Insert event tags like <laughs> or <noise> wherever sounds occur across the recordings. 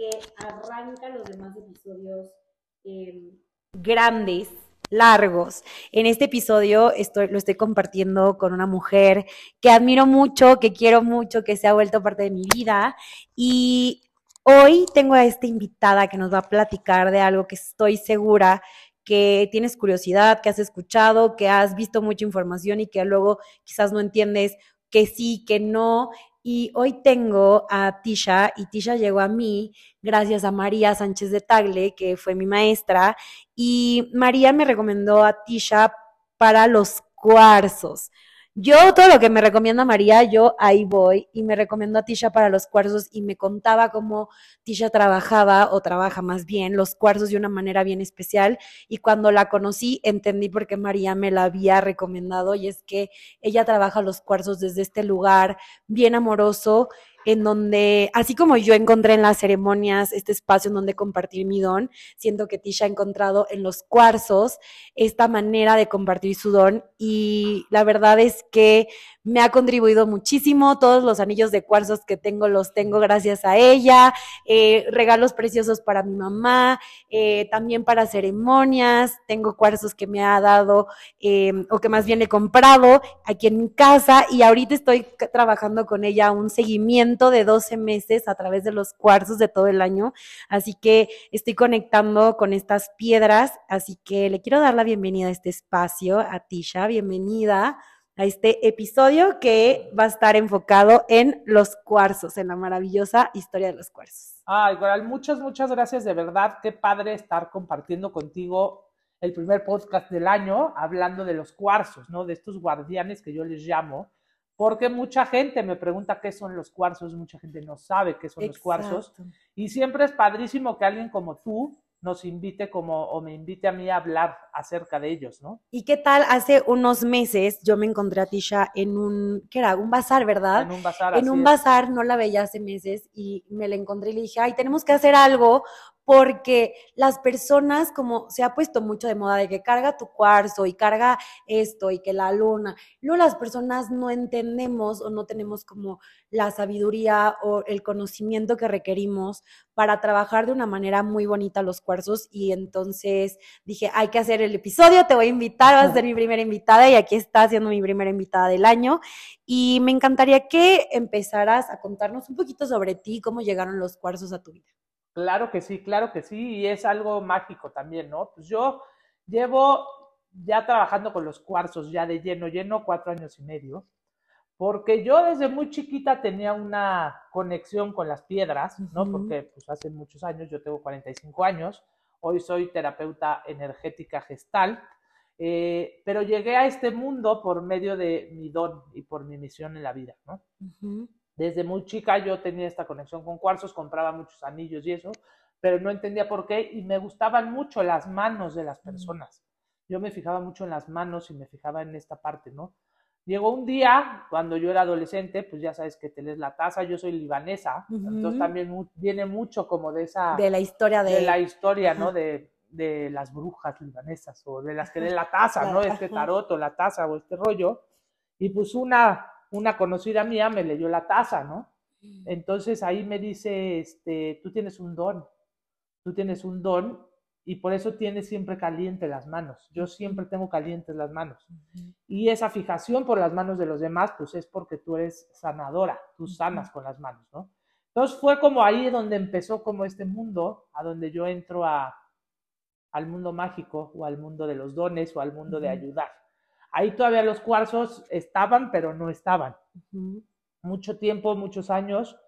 que arranca los demás episodios eh, grandes, largos. En este episodio estoy, lo estoy compartiendo con una mujer que admiro mucho, que quiero mucho, que se ha vuelto parte de mi vida. Y hoy tengo a esta invitada que nos va a platicar de algo que estoy segura que tienes curiosidad, que has escuchado, que has visto mucha información y que luego quizás no entiendes que sí, que no. Y hoy tengo a Tisha y Tisha llegó a mí gracias a María Sánchez de Tagle, que fue mi maestra, y María me recomendó a Tisha para los cuarzos. Yo todo lo que me recomienda María, yo ahí voy y me recomendó a Tisha para los cuarzos y me contaba cómo Tisha trabajaba o trabaja más bien los cuarzos de una manera bien especial. Y cuando la conocí entendí por qué María me la había recomendado y es que ella trabaja los cuarzos desde este lugar bien amoroso en donde, así como yo encontré en las ceremonias este espacio en donde compartir mi don, siento que Tisha ha encontrado en los cuarzos esta manera de compartir su don y la verdad es que me ha contribuido muchísimo. Todos los anillos de cuarzos que tengo los tengo gracias a ella. Eh, regalos preciosos para mi mamá, eh, también para ceremonias. Tengo cuarzos que me ha dado eh, o que más bien he comprado aquí en mi casa y ahorita estoy trabajando con ella un seguimiento de 12 meses a través de los cuarzos de todo el año. Así que estoy conectando con estas piedras. Así que le quiero dar la bienvenida a este espacio, a Tisha. Bienvenida a este episodio que va a estar enfocado en los cuarzos, en la maravillosa historia de los cuarzos. Ay, Coral, muchas, muchas gracias, de verdad, qué padre estar compartiendo contigo el primer podcast del año hablando de los cuarzos, ¿no? De estos guardianes que yo les llamo, porque mucha gente me pregunta qué son los cuarzos, mucha gente no sabe qué son los cuarzos, y siempre es padrísimo que alguien como tú nos invite como o me invite a mí a hablar acerca de ellos, ¿no? ¿Y qué tal? Hace unos meses yo me encontré a Tisha en un, ¿qué era? Un bazar, ¿verdad? En un bazar. En un bazar, no la veía hace meses y me la encontré y le dije, ay, tenemos que hacer algo porque las personas, como se ha puesto mucho de moda de que carga tu cuarzo y carga esto y que la luna, luego las personas no entendemos o no tenemos como la sabiduría o el conocimiento que requerimos para trabajar de una manera muy bonita los cuarzos y entonces dije, hay que hacer el episodio, te voy a invitar, vas a ser mi primera invitada y aquí está siendo mi primera invitada del año y me encantaría que empezaras a contarnos un poquito sobre ti, cómo llegaron los cuarzos a tu vida. Claro que sí, claro que sí, y es algo mágico también, ¿no? Pues yo llevo ya trabajando con los cuarzos ya de lleno, lleno cuatro años y medio, porque yo desde muy chiquita tenía una conexión con las piedras, ¿no? Porque pues hace muchos años, yo tengo 45 años, hoy soy terapeuta energética gestal, eh, pero llegué a este mundo por medio de mi don y por mi misión en la vida, ¿no? Desde muy chica yo tenía esta conexión con cuarzos, compraba muchos anillos y eso, pero no entendía por qué y me gustaban mucho las manos de las personas. Yo me fijaba mucho en las manos y me fijaba en esta parte, ¿no? Llegó un día, cuando yo era adolescente, pues ya sabes que te lees la taza, yo soy libanesa, entonces también viene mucho como de esa... De la historia de... De la historia, ¿no? De, de las brujas libanesas o de las que leen la taza, ¿no? <laughs> Este tarot o la taza o este rollo. Y pues una una conocida mía me leyó la taza, ¿no? Mm. Entonces ahí me dice, este, tú tienes un don, tú tienes un don y por eso tienes siempre caliente las manos. Yo siempre tengo calientes las manos. Y esa fijación por las manos de los demás, pues es porque tú eres sanadora, tú sanas con las manos, ¿no? Entonces fue como ahí donde empezó como este mundo, a donde yo entro a, al mundo mágico o al mundo de los dones o al mundo de ayudar. Ahí todavía los cuarzos estaban, pero no estaban. Mucho tiempo, muchos años,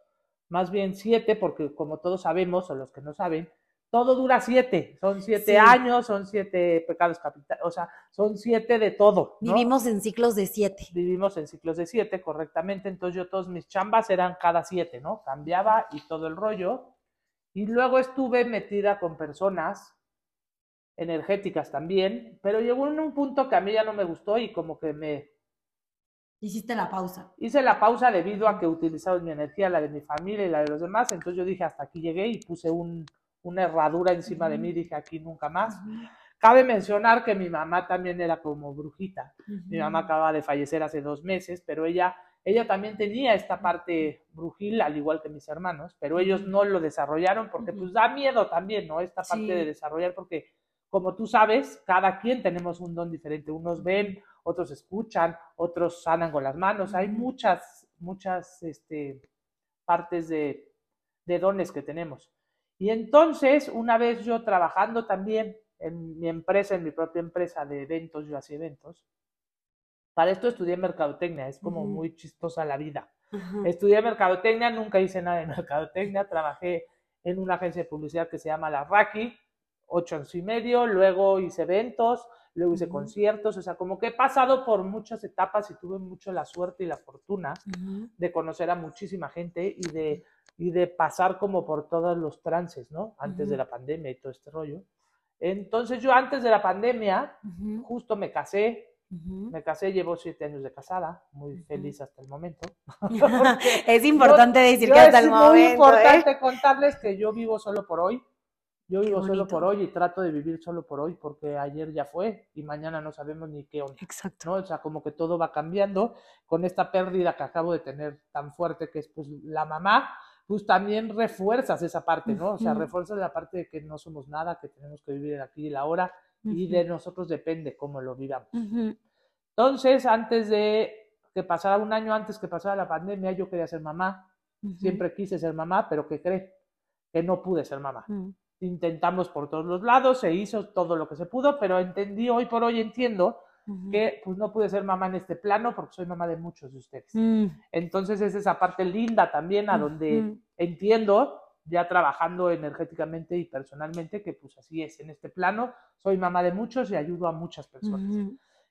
más bien siete, porque como todos sabemos, o los que no saben, todo dura siete. Son siete años, son siete pecados capitales, o sea, son siete de todo. Vivimos en ciclos de siete. Vivimos en ciclos de siete, correctamente. Entonces yo todos mis chambas eran cada siete, ¿no? Cambiaba y todo el rollo. Y luego estuve metida con personas energéticas también, pero llegó en un punto que a mí ya no me gustó y como que me... Hiciste la pausa. Hice la pausa debido a que utilizaba mi energía, la de mi familia y la de los demás, entonces yo dije, hasta aquí llegué y puse un, una herradura encima de mí, dije, aquí nunca más. Cabe mencionar que mi mamá también era como brujita. Mi mamá acaba de fallecer hace dos meses, pero ella, ella también tenía esta parte brujil, al igual que mis hermanos, pero ellos no lo desarrollaron porque pues da miedo también, ¿no? Esta parte de desarrollar porque como tú sabes, cada quien tenemos un don diferente. Unos ven, otros escuchan, otros sanan con las manos. Hay muchas, muchas este, partes de, de dones que tenemos. Y entonces, una vez yo trabajando también en mi empresa, en mi propia empresa de eventos, yo hacía eventos. Para esto estudié mercadotecnia, es como muy chistosa la vida. Estudié mercadotecnia, nunca hice nada de mercadotecnia, trabajé en una agencia de publicidad que se llama La Raki, ocho años y medio, luego hice eventos, luego hice conciertos, o sea, como que he pasado por muchas etapas y tuve mucho la suerte y la fortuna de conocer a muchísima gente y de, y de pasar como por todos los trances, ¿no? Antes de la pandemia y todo este rollo. Entonces yo antes de la pandemia, justo me casé, me casé, llevo siete años de casada, muy feliz hasta el momento. <laughs> es importante decir que hasta el momento. Es muy importante ¿eh? contarles que yo vivo solo por hoy. Yo vivo solo por hoy y trato de vivir solo por hoy porque ayer ya fue y mañana no sabemos ni qué onda. Exacto. O sea, como que todo va cambiando con esta pérdida que acabo de tener tan fuerte que es pues la mamá, pues también refuerzas esa parte, ¿no? O sea, refuerzas la parte de que no somos nada, que tenemos que vivir aquí y la hora y de nosotros depende cómo lo vivamos. Entonces, antes de que pasara un año antes que pasara la pandemia, yo quería ser mamá. Siempre quise ser mamá, pero ¿qué cree? Que no pude ser mamá. Intentamos por todos los lados, se hizo todo lo que se pudo, pero entendí, hoy por hoy entiendo que pues no pude ser mamá en este plano porque soy mamá de muchos de ustedes. Mm. Entonces es esa parte linda también a donde entiendo, ya trabajando energéticamente y personalmente, que pues así es, en este plano soy mamá de muchos y ayudo a muchas personas.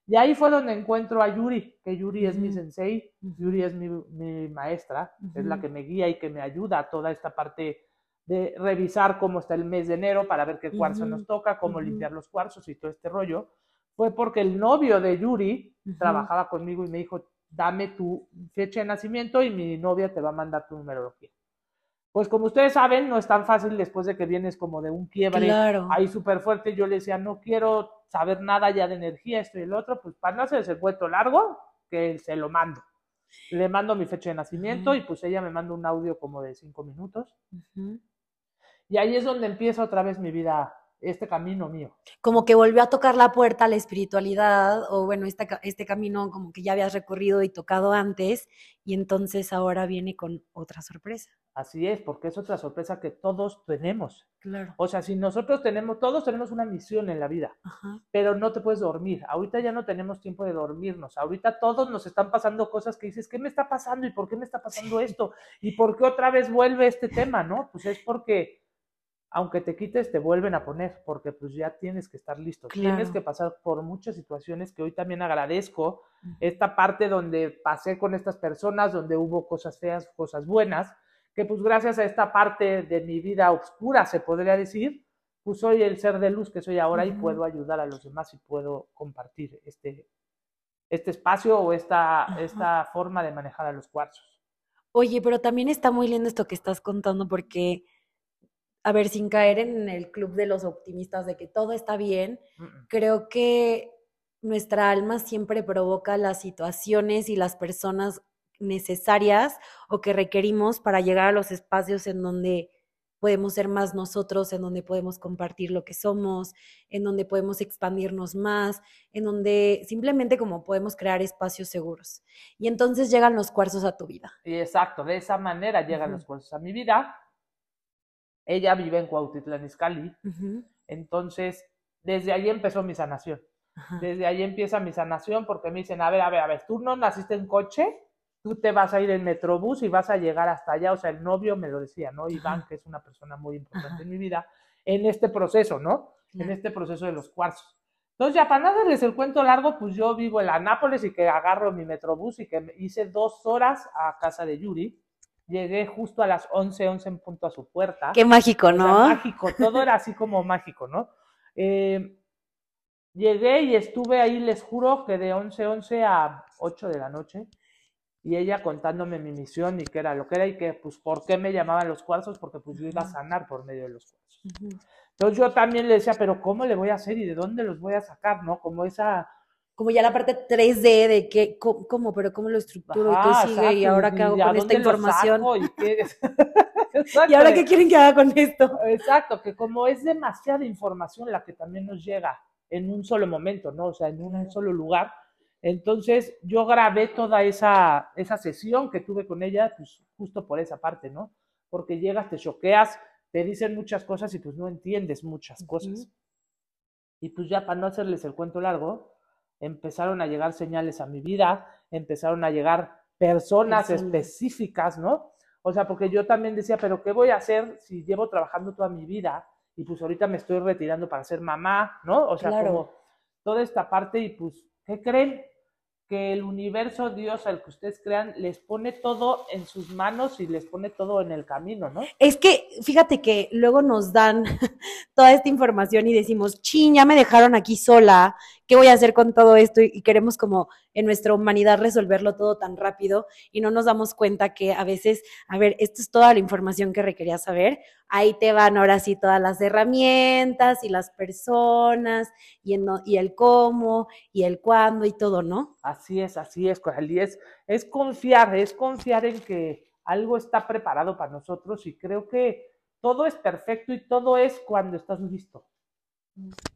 Y ahí fue donde encuentro a Yuri, que Yuri es mi sensei, Yuri es mi, mi maestra, es la que me guía y que me ayuda a toda esta parte de revisar cómo está el mes de enero para ver qué cuarzo nos toca, cómo limpiar los cuarzos y todo este rollo, fue porque el novio de Yuri trabajaba conmigo y me dijo, dame tu fecha de nacimiento y mi novia te va a mandar tu numerología. Pues como ustedes saben, no es tan fácil después de que vienes como de un quiebre ahí súper fuerte. Yo le decía, no quiero saber nada ya de energía, esto y el otro, pues para no hacerse el cuento largo, que se lo mando. Le mando mi fecha de nacimiento y pues ella me manda un audio como de cinco minutos. Y ahí es donde empieza otra vez mi vida, este camino mío. Como que volvió a tocar la puerta a la espiritualidad, o bueno, este, este camino como que ya habías recorrido y tocado antes, y entonces ahora viene con otra sorpresa. Así es, porque es otra sorpresa que todos tenemos. Claro. O sea, si nosotros tenemos, todos tenemos una misión en la vida, pero no te puedes dormir. Ahorita ya no tenemos tiempo de dormirnos. Ahorita todos nos están pasando cosas que dices, ¿qué me está pasando? ¿Y por qué me está pasando esto? ¿Y por qué otra vez vuelve este tema? ¿No? Pues es porque aunque te quites, te vuelven a poner, porque pues ya tienes que estar listo. Tienes que pasar por muchas situaciones que hoy también agradezco. Esta parte donde pasé con estas personas, donde hubo cosas feas, cosas buenas, que pues gracias a esta parte de mi vida oscura, se podría decir, pues soy el ser de luz que soy ahora y puedo ayudar a los demás y puedo compartir este, este espacio o esta, esta forma de manejar a los cuarzos. Oye, pero también está muy lindo esto que estás contando porque a ver, sin caer en el club de los optimistas de que todo está bien, creo que nuestra alma siempre provoca las situaciones y las personas necesarias o que requerimos para llegar a los espacios en donde podemos ser más nosotros, en donde podemos compartir lo que somos, en donde podemos expandirnos más, en donde simplemente como podemos crear espacios seguros. Y entonces llegan los cuarzos a tu vida. Exacto, de esa manera llegan los cuarzos a mi vida ella vive en Cuautitlán Izcalli. Entonces, desde ahí empezó mi sanación. Desde ahí empieza mi sanación porque me dicen, a ver, a ver, a ver, tú no naciste en coche, tú te vas a ir en metrobús y vas a llegar hasta allá. O sea, el novio me lo decía, ¿no? Iván, que es una persona muy importante en mi vida, en este proceso, ¿no? En este proceso de los cuarzos. Entonces, ya para no darles el cuento largo, pues yo vivo en la Nápoles y que agarro mi metrobús y que hice dos horas a casa de Yuri Llegué justo a las 11, 11 en punto a su puerta. Qué mágico, O sea, ¿no? mágico, todo era así como <laughs> mágico, ¿no? Eh, llegué y estuve ahí, les juro que de 11, 11 a 8 de la noche, y ella contándome mi misión y qué era lo que era y que, pues, por qué me llamaban los cuarzos, porque pues yo iba a sanar por medio de los cuarzos. Entonces yo también le decía, pero ¿cómo le voy a hacer y de dónde los voy a sacar, no? Como esa... Como ya la parte 3D de que, co- cómo, pero cómo lo estructuro y Ajá, qué sigue y exacto, ahora qué hago con esta información. saco y qué- <laughs> ¿Y ahora qué quieren que haga con esto? Exacto, que como es demasiada información la que también nos llega en un solo momento, ¿no? O sea, en un solo lugar. Entonces, yo grabé toda esa, esa sesión que tuve con ella, pues justo por esa parte, ¿no? Porque llegas, te choqueas, te dicen muchas cosas y pues no entiendes muchas cosas. Ujú. Y pues ya para no hacerles el cuento largo, empezaron a llegar señales a mi vida, empezaron a llegar personas específicas, ¿no? O sea, porque yo también decía, pero ¿qué voy a hacer si llevo trabajando toda mi vida y pues ahorita me estoy retirando para ser mamá, ¿no? O sea, Claro. como toda esta parte y pues, ¿qué creen? Que el universo, Dios, al que ustedes crean, les pone todo en sus manos y les pone todo en el camino, ¿no? Es que fíjate que luego nos dan <laughs> toda esta información y decimos, chin, ya me dejaron aquí sola, ¿qué voy a hacer con todo esto? Y, queremos como en nuestra humanidad resolverlo todo tan rápido y no nos damos cuenta que a veces, a ver, esto es toda la información que requería saber, ahí te van ahora sí todas las herramientas y las personas y, y el cómo y el cuándo y todo, ¿no? Así es, así es, Coral. Y es, es confiar, es confiar en que algo está preparado para nosotros y creo que todo es perfecto y todo es cuando estás listo.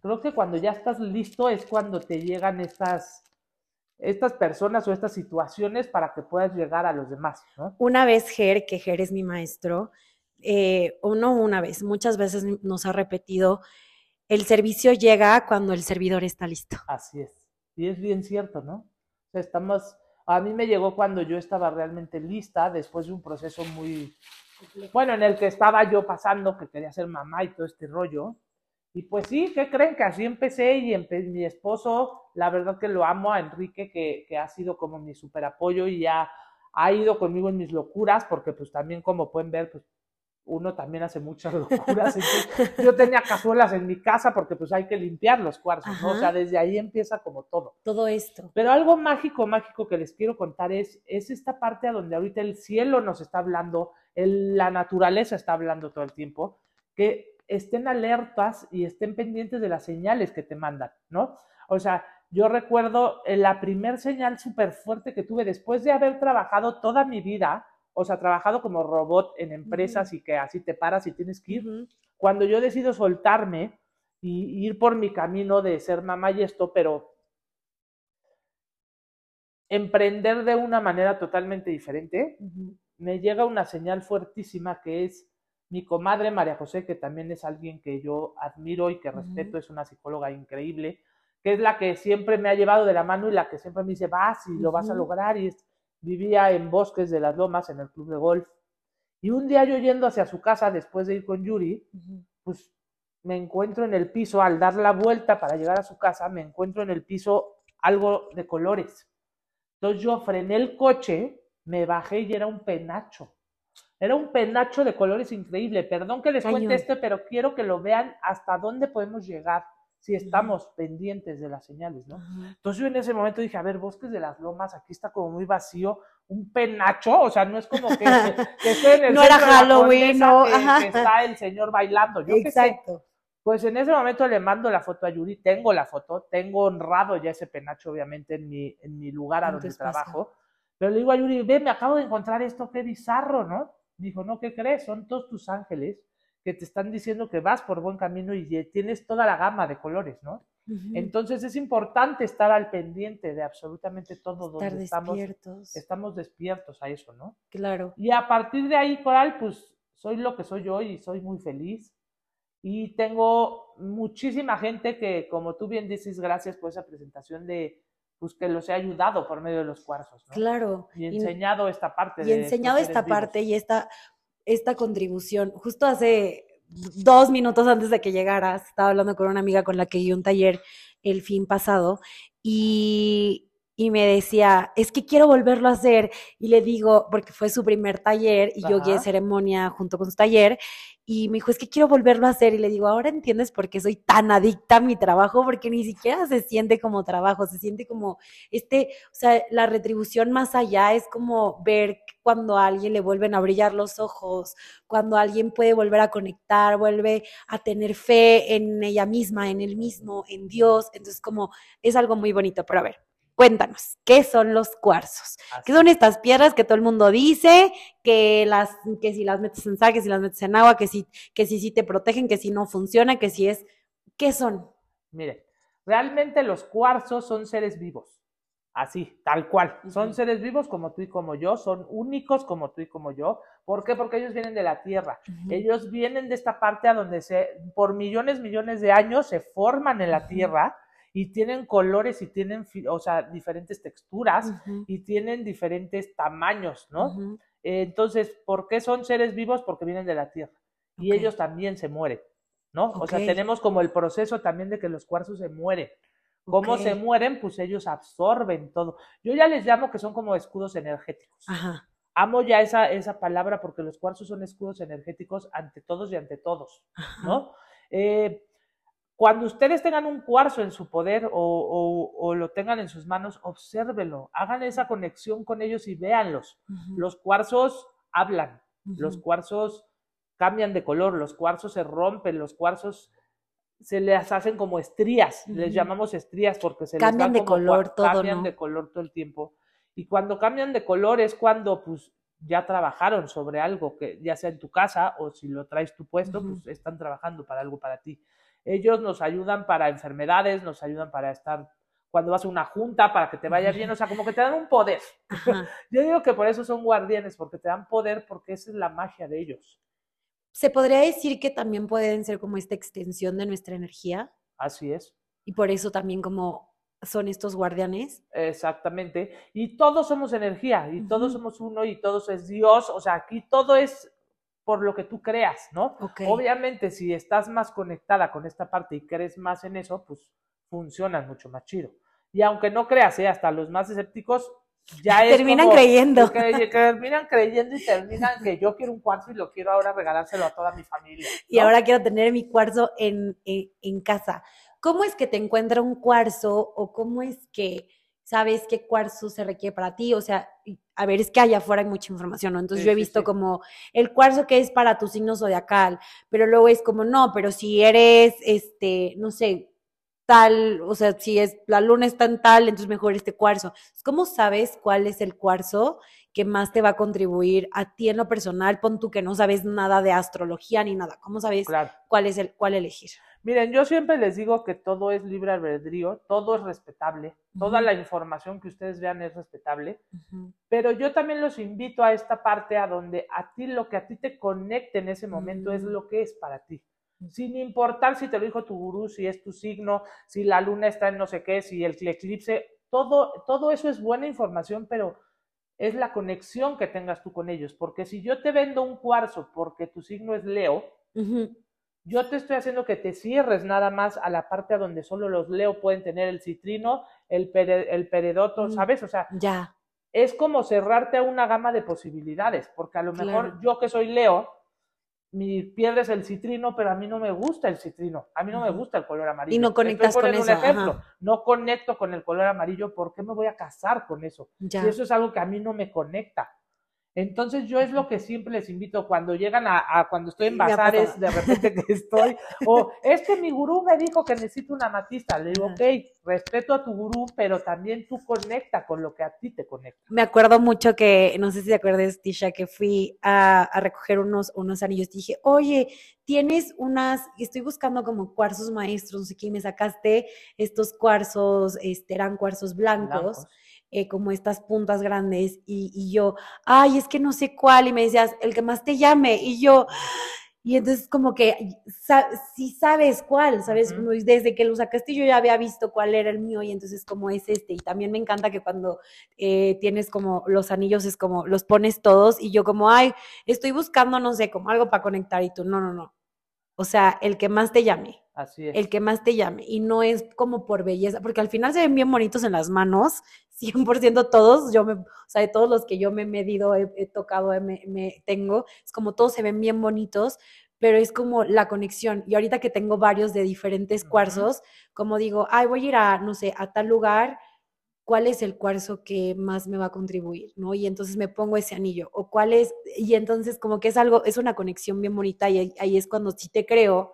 Creo que cuando ya estás listo es cuando te llegan estas, estas personas o estas situaciones para que puedas llegar a los demás, ¿no? Una vez Ger, que Ger es mi maestro, eh, o no una vez, muchas veces nos ha repetido, el servicio llega cuando el servidor está listo. Así es. Y es bien cierto, ¿no? Estamos, a mí me llegó cuando yo estaba realmente lista, después de un proceso muy, bueno, en el que estaba yo pasando, que quería ser mamá y todo este rollo. Y pues sí, ¿qué creen? Que así empecé y empe- mi esposo, la verdad que lo amo a Enrique, que, que ha sido como mi super apoyo y ya ha ido conmigo en mis locuras, porque pues también como pueden ver, pues uno también hace muchas locuras. Entonces, yo tenía cazuelas en mi casa porque pues hay que limpiar los cuarzos, ¿no? O sea, desde ahí empieza como todo. Todo esto. Pero algo mágico, mágico que les quiero contar es, es esta parte a donde ahorita el cielo nos está hablando, el- la naturaleza está hablando todo el tiempo, que estén alertas y estén pendientes de las señales que te mandan, ¿no? O sea, yo recuerdo eh, la primer señal súper fuerte que tuve después de haber trabajado toda mi vida, o sea, trabajado como robot en empresas y que así te paras y tienes que ir, cuando yo decido soltarme y ir por mi camino de ser mamá y esto, pero emprender de una manera totalmente diferente, me llega una señal fuertísima que es mi comadre María José, que también es alguien que yo admiro y que respeto, es una psicóloga increíble, que es la que siempre me ha llevado de la mano y la que siempre me dice, vas y lo vas a lograr. Y es- vivía en Bosques de las Lomas, en el club de golf. Y un día yo yendo hacia su casa después de ir con Yuri, pues me encuentro en el piso, al dar la vuelta para llegar a su casa, me encuentro en el piso algo de colores. Entonces yo frené el coche, me bajé y era un penacho. Era un penacho de colores increíble. Perdón que les Cañón. cuente este, pero quiero que lo vean hasta dónde podemos llegar si estamos pendientes de las señales, ¿no? Ajá. Entonces yo en ese momento dije, a ver, Bosques de las Lomas, aquí está como muy vacío, un penacho, o sea, no es como que, <laughs> que esté en el No era Halloween, no, que- que está el señor bailando, yo qué sé. Exacto. Pues en ese momento le mando la foto a Yuri, tengo la foto, tengo honrado ya ese penacho, obviamente, en mi, en mi lugar a donde trabajo. Pero le digo a Yuri, ve, me acabo de encontrar esto, qué bizarro, ¿no? Dijo, no, ¿qué crees? Son todos tus ángeles que te están diciendo que vas por buen camino y tienes toda la gama de colores, ¿no? Ujú. Entonces es importante estar al pendiente de absolutamente todo Estar donde estamos, despiertos. estamos despiertos a eso, ¿no? Claro. Y a partir de ahí, Coral, pues soy lo que soy hoy y soy muy feliz. Y tengo muchísima gente que, como tú bien dices, gracias por esa presentación de, pues que los he ayudado por medio de los cuarzos, ¿no? Claro. Y Y- enseñado esta parte. y de enseñado esta parte y esta, esta contribución. Justo hace dos minutos antes de que llegaras, estaba hablando con una amiga con la que di un taller el fin pasado y y me decía, es que quiero volverlo a hacer. Y le digo, porque fue su primer taller y yo guié ceremonia junto con su taller. Y me dijo, es que quiero volverlo a hacer. Y le digo, ahora entiendes por qué soy tan adicta a mi trabajo, porque ni siquiera se siente como trabajo, se siente como este, o sea, la retribución más allá es como ver cuando a alguien le vuelven a brillar los ojos, cuando alguien puede volver a conectar, vuelve a tener fe en ella misma, en él mismo, en Dios. Entonces, como es algo muy bonito. Pero a ver, cuéntanos, ¿qué son los cuarzos? ¿Qué son estas piedras que todo el mundo dice? Que, las, que si las metes en sal, que si las metes en agua, que si, que si, si te protegen, que si no funciona, que si es... ¿Qué son? Mire, realmente los cuarzos son seres vivos. Así, tal cual. Son seres vivos como tú y como yo, son únicos como tú y como yo. ¿Por qué? Porque ellos vienen de la tierra. Ellos vienen de esta parte a donde se, por millones, millones de años se forman en la tierra y tienen colores y tienen, o sea, diferentes texturas y tienen diferentes tamaños, ¿no? Eh, Entonces, ¿por qué son seres vivos? Porque vienen de la tierra y ellos también se mueren, ¿no? O sea, tenemos como el proceso también de que los cuarzos se mueren. ¿Cómo se mueren? Pues ellos absorben todo. Yo ya les llamo que son como escudos energéticos. Ajá. Amo ya esa, esa palabra porque los cuarzos son escudos energéticos ante todos y ante todos, ajá. ¿no? Eh, cuando ustedes tengan un cuarzo en su poder o, o- o lo tengan en sus manos, obsérvelo, hagan esa conexión con ellos y véanlos. Los cuarzos hablan, los cuarzos cambian de color, los cuarzos se rompen, los cuarzos se les hacen como estrías, les llamamos estrías porque se Cambian les de como color todo, cambian ¿no? de color todo el tiempo. Y cuando cambian de color es cuando pues ya trabajaron sobre algo que ya sea en tu casa o si lo traes tu puesto, pues están trabajando para algo para ti. Ellos nos ayudan para enfermedades, nos ayudan para estar cuando vas a una junta para que te vaya bien, o sea, como que te dan un poder. Ajá. <laughs> Yo digo que por eso son guardianes, porque te dan poder, porque esa es la magia de ellos. Se podría decir que también pueden ser como esta extensión de nuestra energía Así es, y por eso también como son estos guardianes. exactamente. Y todos somos energía, y todos somos uno, y todos es Dios. O sea, aquí todo es por lo que tú creas, ¿no? Ok. Obviamente, si estás más conectada con esta parte y crees más en eso, pues funcionan mucho más chido. Y aunque no creas, ¿eh? hasta los más escépticos ya es Terminan como creyendo. que- que terminan creyendo y terminan que yo quiero un cuarzo y lo quiero ahora regalárselo a toda mi familia. Y ahora quiero tener mi cuarzo en, en, en casa. ¿Cómo es que te encuentra un cuarzo o cómo es que sabes qué cuarzo se requiere para ti? O sea, a ver, es que allá afuera hay mucha información, ¿no? Entonces Sí, yo he sí, visto sí. como el cuarzo que es para tu signo zodiacal, pero luego es como, no, pero si eres, este, no sé, tal, o sea, si es la luna está en tal, entonces mejor este cuarzo. ¿Cómo sabes cuál es el cuarzo que más te va a contribuir a ti en lo personal? Pon tú que no sabes nada de astrología ni nada. ¿Cómo sabes Claro. cuál es el cuál elegir? Miren, yo siempre les digo que todo es libre albedrío, todo es respetable, toda la información que ustedes vean es respetable, pero yo también los invito a esta parte a donde a ti lo que a ti te conecte en ese momento es Mm. lo que es para ti. Sin importar si te lo dijo tu gurú, si es tu signo, si la luna está en no sé qué, si el eclipse, todo, todo eso es buena información, pero es la conexión que tengas tú con ellos. Porque si yo te vendo un cuarzo porque tu signo es Leo, yo te estoy haciendo que te cierres nada más a la parte a donde solo los Leo pueden tener el citrino, el, pere- el peredoto, Mm. ¿sabes? O sea, Ya. es como cerrarte a una gama de posibilidades, porque a lo mejor yo que soy Leo, mi piedra es el citrino, pero a mí no me gusta el citrino, a mí no me gusta el color amarillo. Y no conectas con eso, Un ejemplo, ajá. no conecto con el color amarillo, ¿por qué me voy a casar con eso? Ya. Si eso es algo que a mí no me conecta. Entonces yo es lo que siempre les invito cuando llegan a, a- cuando estoy en bazares, de repente que estoy, o es que mi gurú me dijo que necesito una matista. Le digo, ok, respeto a tu gurú, pero también tú conecta con lo que a ti te conecta. Me acuerdo mucho que, no sé si te acuerdas, Tisha, que fui a, a recoger unos, unos anillos. Dije, oye, tienes unas, estoy buscando como cuarzos maestros, no sé qué, y me sacaste estos cuarzos, este, eran cuarzos blancos, Blancos. Eh, como estas puntas grandes, y, y yo, ay, es que no sé cuál, y me decías, el que más te llame, y yo, y entonces como que sa- sí sabes cuál, ¿sabes? Ujú. Como Desde que lo sacaste yo ya había visto cuál era el mío y entonces como es este. Y también me encanta que cuando eh, tienes como los anillos es como los pones todos y yo como, ay, estoy buscando, no sé, como algo para conectar y tú, no, no, no. O sea, el que más te llame. Así es. el que más te llame y no es como por belleza, porque al final se ven bien bonitos en las manos, 100% todos, yo me, o sea, de todos los que yo me he medido, he, he tocado, me, me tengo, es como todos se ven bien bonitos, pero es como la conexión. Y ahorita que tengo varios de diferentes cuarzos, como digo, ay, voy a ir a, no sé, a tal lugar, ¿cuál es el cuarzo que más me va a contribuir? ¿No? Y entonces me pongo ese anillo, o cuál es, y entonces como que es algo, es una conexión bien bonita y ahí, ahí es cuando sí te creo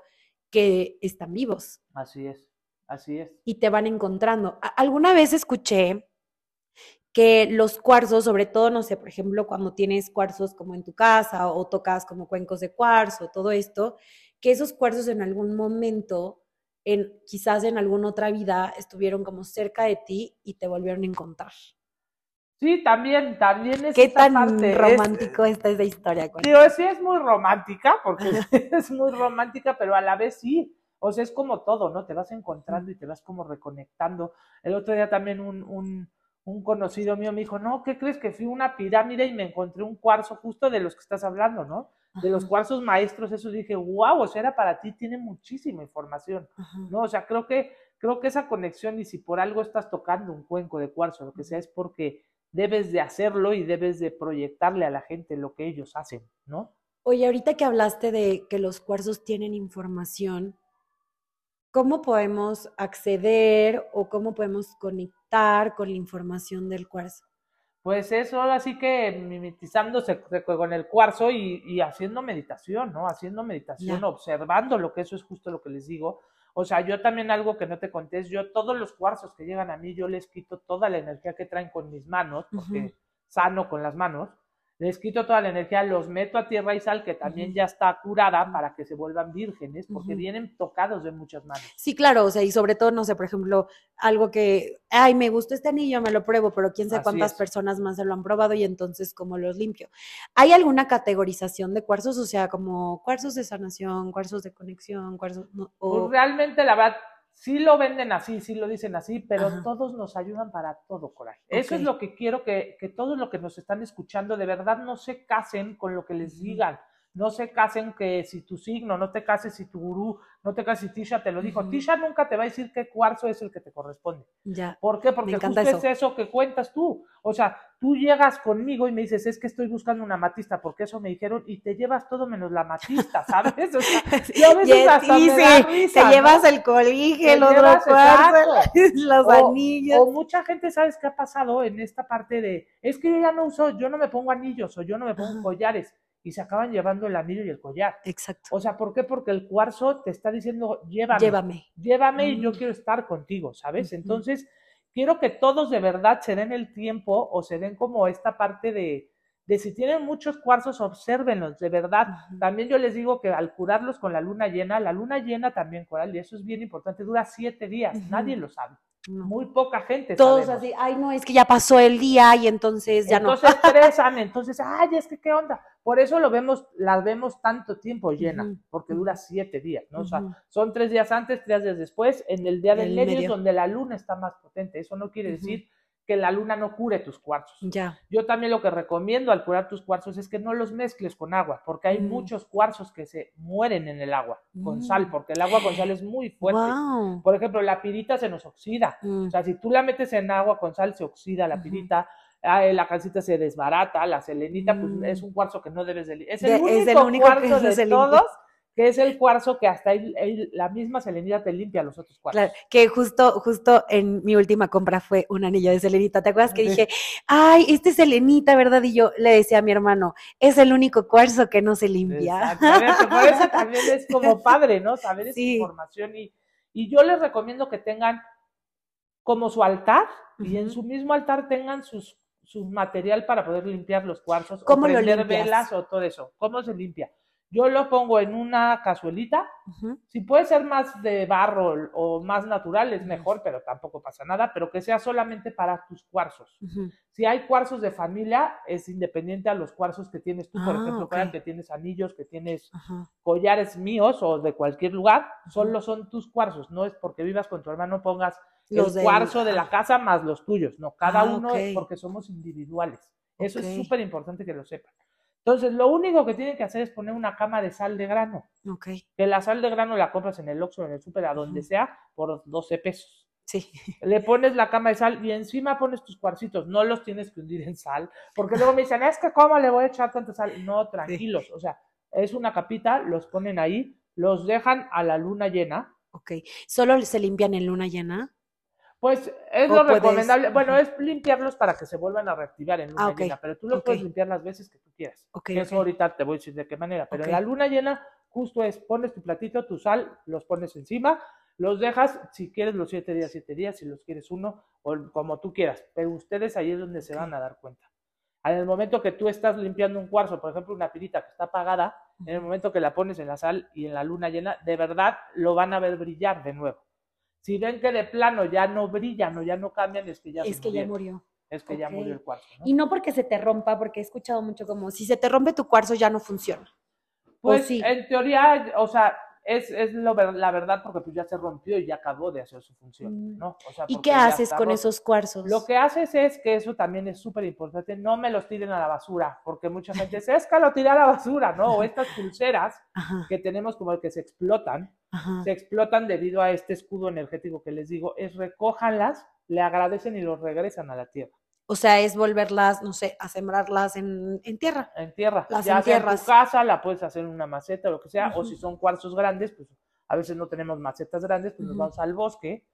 que están vivos Así es. Así es. y te van encontrando. Alguna vez escuché que los cuarzos, sobre todo, no sé, por ejemplo, cuando tienes cuarzos como en tu casa o tocas como cuencos de cuarzo, todo esto, que esos cuarzos en algún momento, en, quizás en alguna otra vida, estuvieron como cerca de ti y te volvieron a encontrar. Sí, también, también es ¿Qué tan parte, es- romántico está esa historia? Digo, sí es muy romántica, porque <laughs> <laughs> es muy romántica, pero a la vez sí. O sea, es como todo, ¿no? Te vas encontrando y te vas como reconectando. El otro día también un, un, un conocido mío me dijo, no, ¿qué crees? Que fui una pirámide y me encontré un cuarzo justo de los que estás hablando, ¿no? De los cuarzos maestros, eso dije, wow, o sea, era para ti, tiene muchísima información. ¿no? O sea, creo que, creo que esa conexión, y si por algo estás tocando un cuenco de cuarzo, lo que sea, es porque debes de hacerlo y debes de proyectarle a la gente lo que ellos hacen, ¿no? Oye, ahorita que hablaste de que los cuarzos tienen información, ¿cómo podemos acceder o cómo podemos conectar con la información del cuarzo? Pues eso, así que mimetizándose con el cuarzo y, y haciendo meditación, ¿no? Haciendo meditación, Ya. observando lo que eso es justo lo que les digo. O sea, yo también algo que no te conté es yo todos los cuarzos que llegan a mí, yo les quito toda la energía que traen con mis manos, porque sano con las manos, les quito toda la energía, los meto a tierra y sal, que también ya está curada para que se vuelvan vírgenes, porque vienen tocados de muchas manos. Sí, claro, o sea, y sobre todo, no sé, por ejemplo, algo que, ay, me gustó este anillo, me lo pruebo, pero quién sabe Así cuántas es. personas más se lo han probado y entonces cómo los limpio. ¿Hay alguna categorización de cuarzos? O sea, como cuarzos de sanación, cuarzos de conexión, cuarzos, no, Pues o, realmente, la verdad, sí lo venden así, sí lo dicen así, pero Ajá. todos nos ayudan para todo, Coraje. Eso es lo que quiero que, que todos los que nos están escuchando, de verdad, no se casen con lo que les digan. No se casen que si tu signo, no te cases si tu gurú, no te cases si Tisha te lo dijo. Tisha nunca te va a decir qué cuarzo es el que te corresponde. ya, ¿Por qué? Porque justo eso. es eso que cuentas tú. O sea, tú llegas conmigo y me dices, es que estoy buscando una matista, porque eso me dijeron, y te llevas todo menos la matista, <laughs> ¿sabes? O sea, yo a veces Y- hasta y me sí, da risa, te llevas el colige, el otro cuarzo, <laughs> los O- anillos. O mucha gente, ¿sabes qué ha pasado en esta parte de, es que yo ya no uso, yo no me pongo anillos o yo no me pongo Ajá. collares y se acaban llevando el anillo y el collar. Exacto. O sea, ¿por qué? Porque el cuarzo te está diciendo, llévame, Llévame. llévame y yo Mm. quiero estar contigo, ¿sabes? Entonces, quiero que todos de verdad se den el tiempo o se den como esta parte de, de si tienen muchos cuarzos, obsérvenlos, de verdad. También yo les digo que al curarlos con la luna llena, la luna llena también, Coral, y eso es bien importante, dura siete días, nadie lo sabe. No. Muy poca gente Todos sabemos. así, ay, no, es que ya pasó el día y entonces ya entonces <laughs> estresan, entonces, ay, es que qué onda. Por eso lo vemos, las vemos tanto tiempo llena, porque dura siete días, ¿no? no. O sea, son tres días antes, tres días después, en el día del medio, es donde la luna está más potente. Eso no quiere decir que la luna no cure tus cuarzos. Ya. Yo también lo que recomiendo al curar tus cuarzos es que no los mezcles con agua, porque hay Mm. muchos cuarzos que se mueren en el agua con Mm. sal, porque el agua con sal es muy fuerte. Wow. Por ejemplo, la pirita se nos oxida. Mm. O sea, si tú la metes en agua con sal, se oxida la pirita, ah, eh, la calcita se desbarata, la selenita, pues es un cuarzo que no debes de... <laughs> Es De- el único, es el único cuarzo de todos que es el cuarzo que hasta el- el- la misma selenita te limpia los otros cuarzos. Claro, que justo, justo en mi última compra fue un anillo de selenita. ¿Te acuerdas que Sí. dije, ay, este es selenita, ¿verdad? Y yo le decía a mi hermano, es el único cuarzo que no se limpia. Por eso también es como <laughs> padre, ¿no? Saber esa Sí. información y, y yo les recomiendo que tengan como su altar y en su mismo altar tengan sus, su material para poder limpiar los cuarzos ¿Cómo o lo prender limpias? velas o todo eso. ¿Cómo se limpia? Yo lo pongo en una cazuelita, si puede ser más de barro o más natural es mejor, pero tampoco pasa nada, pero que sea solamente para tus cuarzos. Si hay cuarzos de familia, es independiente a los cuarzos que tienes tú, por Ah, ejemplo, ok. Fran, que tienes anillos, que tienes collares míos o de cualquier lugar, solo son tus cuarzos, no es porque vivas con tu hermano pongas Los el del- cuarzo de la casa más los tuyos, no, cada Ah, uno es porque somos individuales. Eso es súper importante que lo sepan. Entonces, lo único que tienen que hacer es poner una cama de sal de grano. Ok. Que la sal de grano la compras en el Oxxo, en el súper, a donde sea, por 12 pesos. Sí. Le pones la cama de sal y encima pones tus cuarcitos. No los tienes que hundir en sal. Porque luego me dicen, es que ¿cómo le voy a echar tanta sal? No, tranquilos. O sea, es una capita, los ponen ahí, los dejan a la luna llena. Ok. ¿Solo se limpian en luna llena? Pues es lo puedes- recomendable. Bueno, es limpiarlos para que se vuelvan a reactivar en luna Ah, llena, pero tú los puedes limpiar las veces que tú quieras. Ok. Eso ahorita te voy a decir de qué manera. Pero en la luna llena, justo es, pones tu platito, tu sal, los pones encima, los dejas, si quieres los siete días, siete días, si los quieres uno, o como tú quieras. Pero ustedes ahí es donde se van a dar cuenta. En el momento que tú estás limpiando un cuarzo, por ejemplo, una pirita que está apagada, en el momento que la pones en la sal y en la luna llena, de verdad lo van a ver brillar de nuevo. Si ven que de plano ya no brillan o ya no cambian, es que ya Es se que ya murió. Es que ya murió el cuarzo. ¿no? Y no porque se te rompa, porque he escuchado mucho como, si se te rompe tu cuarzo ya no funciona. Pues sí. en teoría, o sea, es, es lo la verdad porque pues ya se rompió y ya acabó de hacer su función, Mm. ¿no? O sea, ¿Y qué haces con roto. esos cuarzos? Lo que haces es que eso también es súper importante, no me los tiren a la basura, porque mucha gente dice, es que lo tiré a la basura, ¿no? O estas <laughs> pulseras Ajá, que tenemos como que se explotan, ajá. se explotan debido a este escudo energético que les digo, es recójanlas, le agradecen y los regresan a la tierra. O sea, es volverlas, no sé, a sembrarlas en, en tierra. En tierra. Las ya sea en tu casa, la puedes hacer en una maceta o lo que sea, o si son cuarzos grandes, pues a veces no tenemos macetas grandes, pues nos vamos al bosque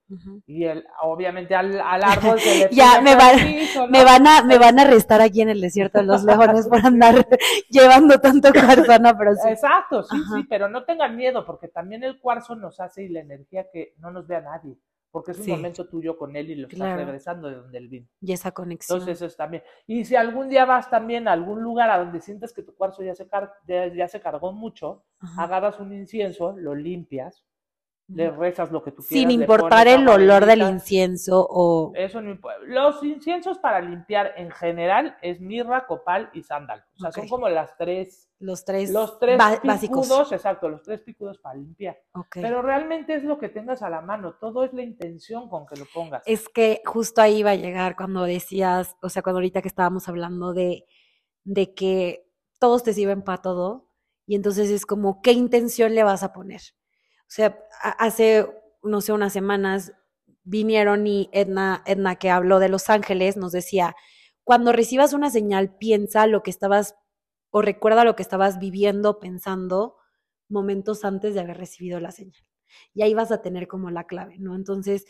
y el, obviamente al, al árbol se le <laughs> Ya, me ¿no? Me van a, me van a arrestar aquí en el desierto de los leones por andar <laughs> llevando tanto cuarzo, no, pero sí. Exacto, sí, Ajá. sí, pero no tengan miedo, porque también el cuarzo nos hace y la energía que no nos vea nadie, porque es un Sí. momento tuyo con él y lo estás Claro. regresando de donde él vino. Y esa conexión. Entonces eso es también. Y si algún día vas también a algún lugar a donde sientas que tu cuarzo ya se, car- ya, ya se cargó mucho, Ajá. agarras un incienso, lo limpias, le rezas lo que tú quieras. Sin importar el olor del incienso o... Eso no importa. Los inciensos para limpiar en general es mirra, copal y sándalo. O sea, son como las tres, Los tres, los tres básicos. picudos, exacto, los tres picudos para limpiar. Ok. Pero realmente es lo que tengas a la mano, todo es la intención con que lo pongas. Es que justo ahí iba a llegar cuando decías, o sea, cuando ahorita que estábamos hablando de, de que todos te sirven para todo, y entonces es como, ¿qué intención le vas a poner? O sea, hace, no sé, unas semanas vinieron y Edna, Edna que habló de Los Ángeles, nos decía, cuando recibas una señal, piensa lo que estabas, o recuerda lo que estabas viviendo, pensando momentos antes de haber recibido la señal. Y ahí vas a tener como la clave, ¿no? Entonces,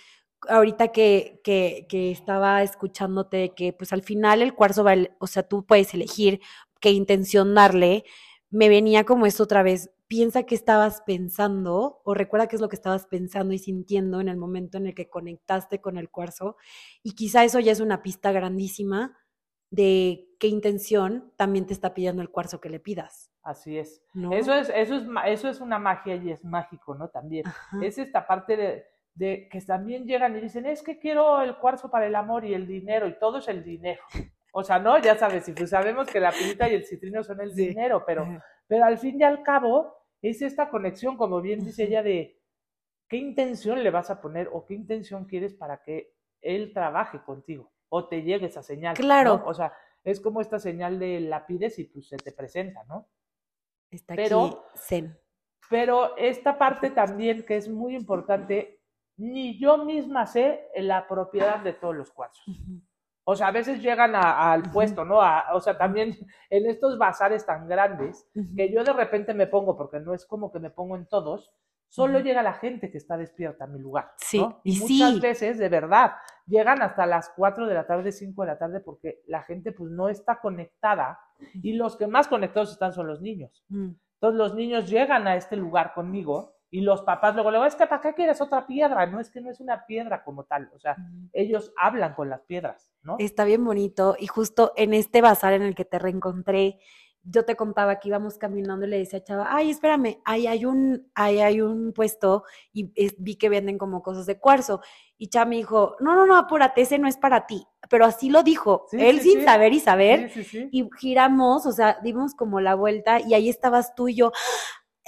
ahorita que, que, que estaba escuchándote que pues al final el cuarzo va, el- o sea, tú puedes elegir qué intención darle, me venía como esto otra vez, piensa qué estabas pensando o recuerda qué es lo que estabas pensando y sintiendo en el momento en el que conectaste con el cuarzo y quizá eso ya es una pista grandísima de qué intención también te está pidiendo el cuarzo que le pidas, Así es. ¿no? Eso es, eso es, eso es una magia y es mágico, ¿no? También. Ajá. Es esta parte de, de que también llegan y dicen, es que quiero el cuarzo para el amor y el dinero, y todo es el dinero. O sea, no, ya sabes, y pues sabemos que la pirita y el citrino son el Sí. dinero, pero, pero al fin y al cabo es esta conexión, como bien dice ella, de qué intención le vas a poner o qué intención quieres para que él trabaje contigo o te llegue esa señal. ¿no? Claro. O sea, es como esta señal de la pides y pues se te presenta, ¿no? Está pero- aquí Zen. Pero esta parte también que es muy importante, ni yo misma sé la propiedad de todos los cuarzos. Ujú. O sea, a veces llegan a- al puesto, ¿no? A- o sea, también <laughs> en estos bazares tan grandes, que yo de repente me pongo, porque no es como que me pongo en todos, solo llega la gente que está despierta a mi lugar. Sí, ¿no? y muchas sí. veces, de verdad, llegan hasta las 4 de la tarde, 5 de la tarde, porque la gente pues no está conectada y los que más conectados están son los niños. Entonces los niños llegan a este lugar conmigo y los papás luego le es que ¿para qué quieres otra piedra? No es que no es una piedra como tal, o sea, ellos hablan con las piedras, ¿no? Está bien bonito y justo en este bazar en el que te reencontré, yo te contaba que íbamos caminando y le decía a Chava, ay, espérame, ahí hay un, ahí hay un puesto y es- vi que venden como cosas de cuarzo. Y Chava me dijo, no, no, no, apúrate, ese no es para ti. Pero así lo dijo, Sí, él sí, sin sí. saber y saber. Y giramos, o sea, dimos como la vuelta y ahí estabas tú y yo.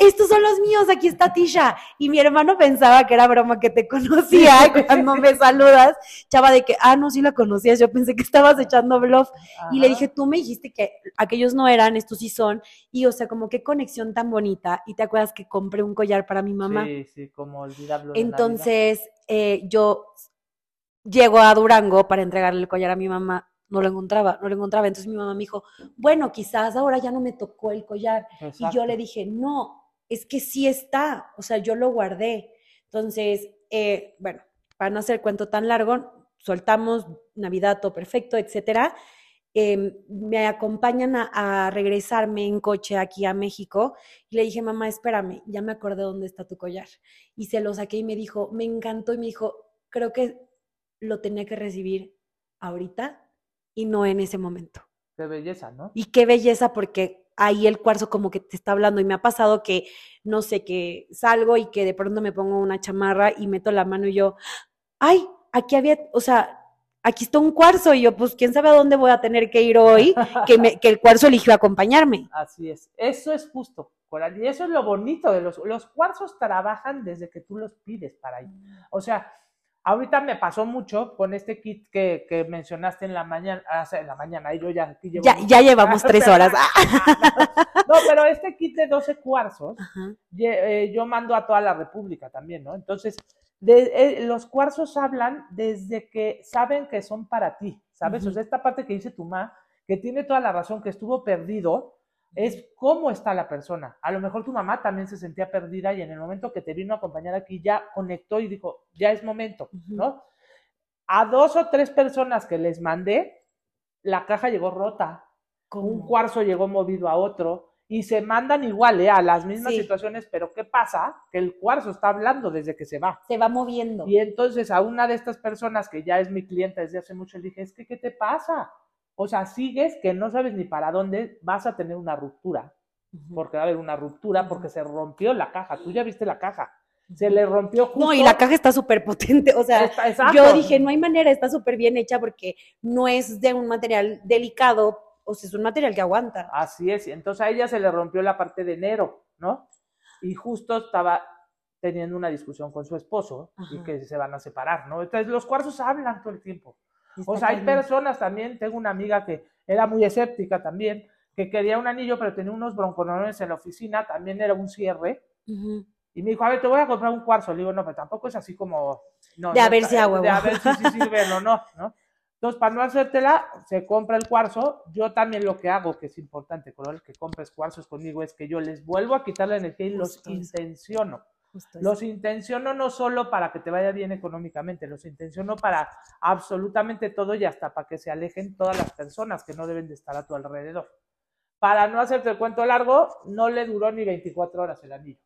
Estos son los míos, aquí está Tisha. Y mi hermano pensaba que era broma que te conocía cuando me saludas, chava de que, ah, no, sí la conocías, yo pensé que estabas echando bluff. Y le dije, tú me dijiste que aquellos no eran, estos sí son. Y o sea, como qué conexión tan bonita. Y te acuerdas que compré un collar para mi mamá. Sí, sí, como olvidarlo. Entonces, eh, yo llego a Durango para entregarle el collar a mi mamá. No lo encontraba, no lo encontraba. Entonces mi mamá me dijo, bueno, quizás ahora ya no me tocó el collar. Y yo le dije, no, es que sí está, o sea, yo lo guardé. Entonces, eh, bueno, para no hacer el cuento tan largo, soltamos Navidad, todo perfecto, etcétera. Em, me acompañan a, a regresarme en coche aquí a México y le dije, mamá, espérame, ya me acordé dónde está tu collar. Y se lo saqué y me dijo, me encantó y me dijo, creo que lo tenía que recibir ahorita y no en ese momento. Qué belleza, ¿no? Y qué belleza porque ahí el cuarzo como que te está hablando y me ha pasado que, no sé, que salgo y que de pronto me pongo una chamarra y meto la mano y yo, ay, aquí había, o sea, aquí está un cuarzo y yo, pues, quién sabe a dónde voy a tener que ir hoy, que, me, que el cuarzo eligió acompañarme. Así es. Eso es justo. Y eso es lo bonito de los... Los cuarzos trabajan desde que tú los pides para ir. O sea, ahorita me pasó mucho con este kit que, que mencionaste en la mañana, ah, en la mañana, y yo ya aquí llevo... Ya, ya llevamos tres <laughs> horas. <laughs> No, pero este kit de 12 cuarzos, ye- eh, yo mando a toda la República también, ¿no? Entonces, de- eh, los cuarzos hablan desde que saben que son para ti, ¿sabes? O sea, esta parte que dice tu ma, que tiene toda la razón, que estuvo perdido, es cómo está la persona. A lo mejor tu mamá también se sentía perdida y en el momento que te vino a acompañar aquí ya conectó y dijo, ya es momento. ¿no? A dos o tres personas que les mandé, la caja llegó rota, un ¿Cómo? cuarzo llegó movido a otro y se mandan igual, ¿eh? a las mismas Sí. situaciones, pero ¿qué pasa? Que el cuarzo está hablando desde que se va. Se va moviendo. Y entonces a una de estas personas que ya es mi clienta desde hace mucho, le dije, es que, ¿qué te pasa? O sea, sigues que no sabes ni para dónde vas a tener una ruptura, porque va a haber una ruptura porque se rompió la caja, tú ya viste la caja, se le rompió justo. No, y la caja está súper potente, o sea, Está- yo dije, no hay manera, está súper bien hecha porque no es de un material delicado, o sea, es un material que aguanta. Así es, entonces a ella se le rompió la parte de enero, ¿no? Y justo estaba teniendo una discusión con su esposo y que se van a separar, ¿no? Entonces los cuarzos hablan todo el tiempo. O sea, hay personas también, tengo una amiga que era muy escéptica también, que quería un anillo, pero tenía unos bronconones en la oficina, también era un cierre, y me dijo, a ver, te voy a comprar un cuarzo. Le digo, no, pero tampoco es así como... No, De a no ver está- si a huevo. De a ver si sí <laughs> sirve o no, ¿no? Entonces, para no hacértela, se compra el cuarzo. Yo también lo que hago, que es importante, con el que compres cuarzos conmigo, es que yo les vuelvo a quitar la energía y los eso. Justo. Los intenciono no solo para que te vaya bien económicamente, los intenciono para absolutamente todo y hasta para que se alejen todas las personas que no deben de estar a tu alrededor. Para no hacerte el cuento largo, no le duró ni 24 horas el anillo.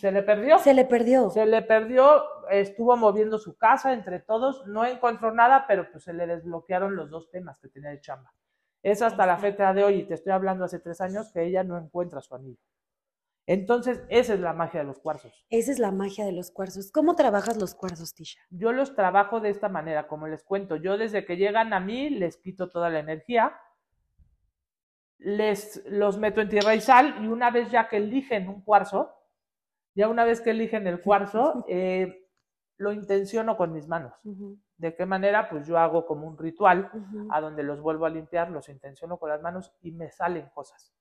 Se le perdió. Se le perdió. Se le perdió, estuvo moviendo su casa entre todos, no encontró nada, pero pues se le desbloquearon los dos temas que tenía de chamba. Es hasta la fecha de hoy, y te estoy hablando hace tres años, que ella no encuentra su anillo. Entonces, esa es la magia de los cuarzos. Esa es la magia de los cuarzos. ¿Cómo trabajas los cuarzos, Tisha? Yo los trabajo de esta manera, como les cuento. Yo desde que llegan a mí les quito toda la energía, les los meto en tierra y sal y una vez ya que eligen un cuarzo, ya una vez que eligen el cuarzo, <laughs> eh, lo intenciono con mis manos. ¿De qué manera? Pues yo hago como un ritual ujú. a donde los vuelvo a limpiar, los intenciono con las manos y me salen cosas.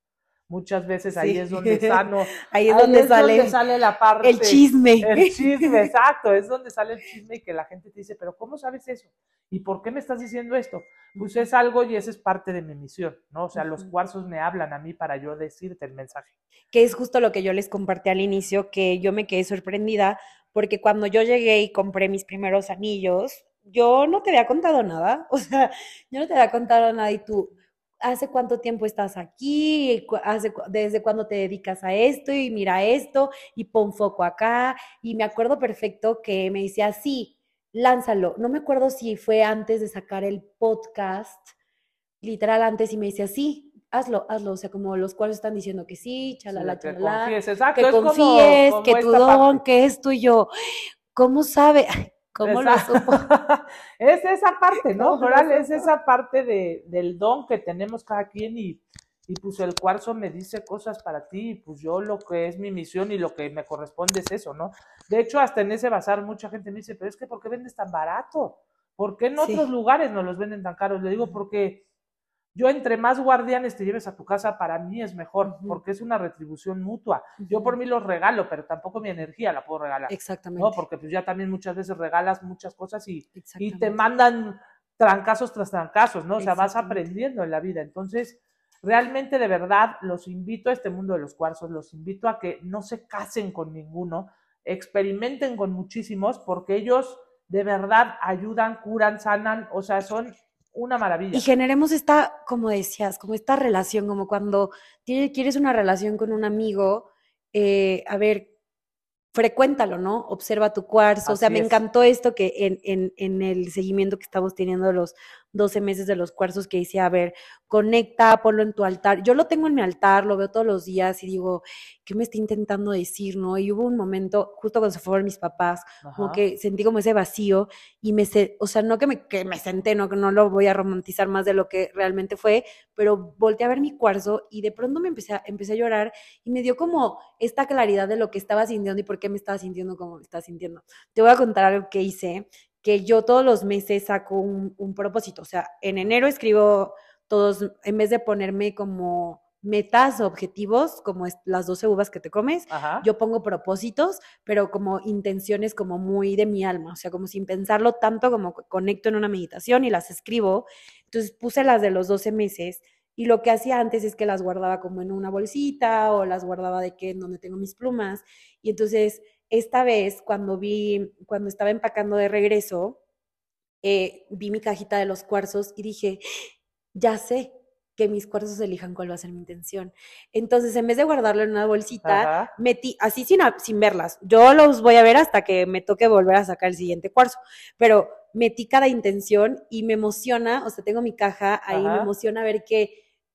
Muchas veces ahí Sí. es donde sano. <laughs> Ahí es ahí donde es sale donde sale la parte. el chisme. El chisme, exacto, es donde sale el chisme y que la gente te dice, pero ¿cómo sabes eso? ¿Y por qué me estás diciendo esto? Pues es algo y esa es parte de mi misión, ¿no? O sea, los Ujú. cuarzos me hablan a mí para yo decirte el mensaje. que es justo lo que yo les compartí al inicio, que yo me quedé sorprendida porque cuando yo llegué y compré mis primeros anillos, yo no te había contado nada, <laughs> o sea, yo no te había contado nada y tú, ¿hace cuánto tiempo estás aquí? ¿Hace, ¿Desde cuándo te dedicas a esto? Y mira esto, y pon foco acá. Y me acuerdo perfecto que me decía, sí, lánzalo. No me acuerdo si fue antes de sacar el podcast, literal antes, y me decía, sí, hazlo, hazlo. O sea, como los cuales están diciendo que sí, chalala, que chalala confíes, exacto, que como- confíes, como que tu don, parte. que es tuyo. ¿Cómo sabe? Ay, ¿Cómo lo Exacto. supo? <laughs> es esa parte, ¿no? ¿Cómo lo es esa parte de, del don que tenemos cada quien y, y pues el cuarzo me dice cosas para ti, y pues yo lo que es mi misión y lo que me corresponde es eso, ¿no? De hecho, hasta en ese bazar mucha gente me dice, pero es que ¿por qué vendes tan barato? ¿Por qué en Sí. otros lugares no los venden tan caros? Le digo, porque yo entre más guardianes te lleves a tu casa, para mí es mejor, porque es una retribución mutua. Yo por mí los regalo, pero tampoco mi energía la puedo regalar. Exactamente. ¿no? Porque pues ya también muchas veces regalas muchas cosas y, y te mandan trancazos tras trancazos, ¿no? O sea, vas aprendiendo en la vida. Entonces, realmente de verdad los invito a este mundo de los cuarzos, los invito a que no se casen con ninguno, experimenten con muchísimos, porque ellos de verdad ayudan, curan, sanan, o sea, son una maravilla. Y generemos esta, como decías, como esta relación, como cuando tiene- quieres una relación con un amigo, eh, a ver, frecuéntalo, ¿no? Observa tu cuarzo. o sea, me es. encantó esto que en, en, en el seguimiento que estamos teniendo los 12 meses de los cuarzos que dice, a ver, conecta, ponlo en tu altar. Yo lo tengo en mi altar, lo veo todos los días y digo, ¿qué me está intentando decir, no? Y hubo un momento, justo cuando se fueron mis papás, como que sentí como ese vacío y me, o sea, no que me, que me senté, no, que no lo voy a romantizar más de lo que realmente fue, pero volteé a ver mi cuarzo y de pronto me empecé a, empecé a llorar y me dio como esta claridad de lo que estaba sintiendo y por qué me estaba sintiendo como me estaba sintiendo. Te voy a contar algo que hice, que yo todos los meses saco un, un propósito, o sea, en enero escribo todos, en vez de ponerme como metas, objetivos, como las 12 uvas que te comes, Ajá. yo pongo propósitos, pero como intenciones como muy de mi alma, o sea, como sin pensarlo tanto, como co- conecto en una meditación y las escribo. Entonces puse las de los 12 meses y lo que hacía antes es que las guardaba como en una bolsita o las guardaba de que en donde tengo mis plumas. Y entonces esta vez cuando vi, cuando estaba empacando de regreso, eh, vi mi cajita de los cuarzos y dije, ya sé que mis cuarzos elijan cuál va a ser mi intención. Entonces, en vez de guardarlo en una bolsita, Ajá. metí, así sin, sin verlas. Yo los voy a ver hasta que me toque volver a sacar el siguiente cuarzo. Pero metí cada intención y me emociona, o sea, tengo mi caja ahí, me emociona ver que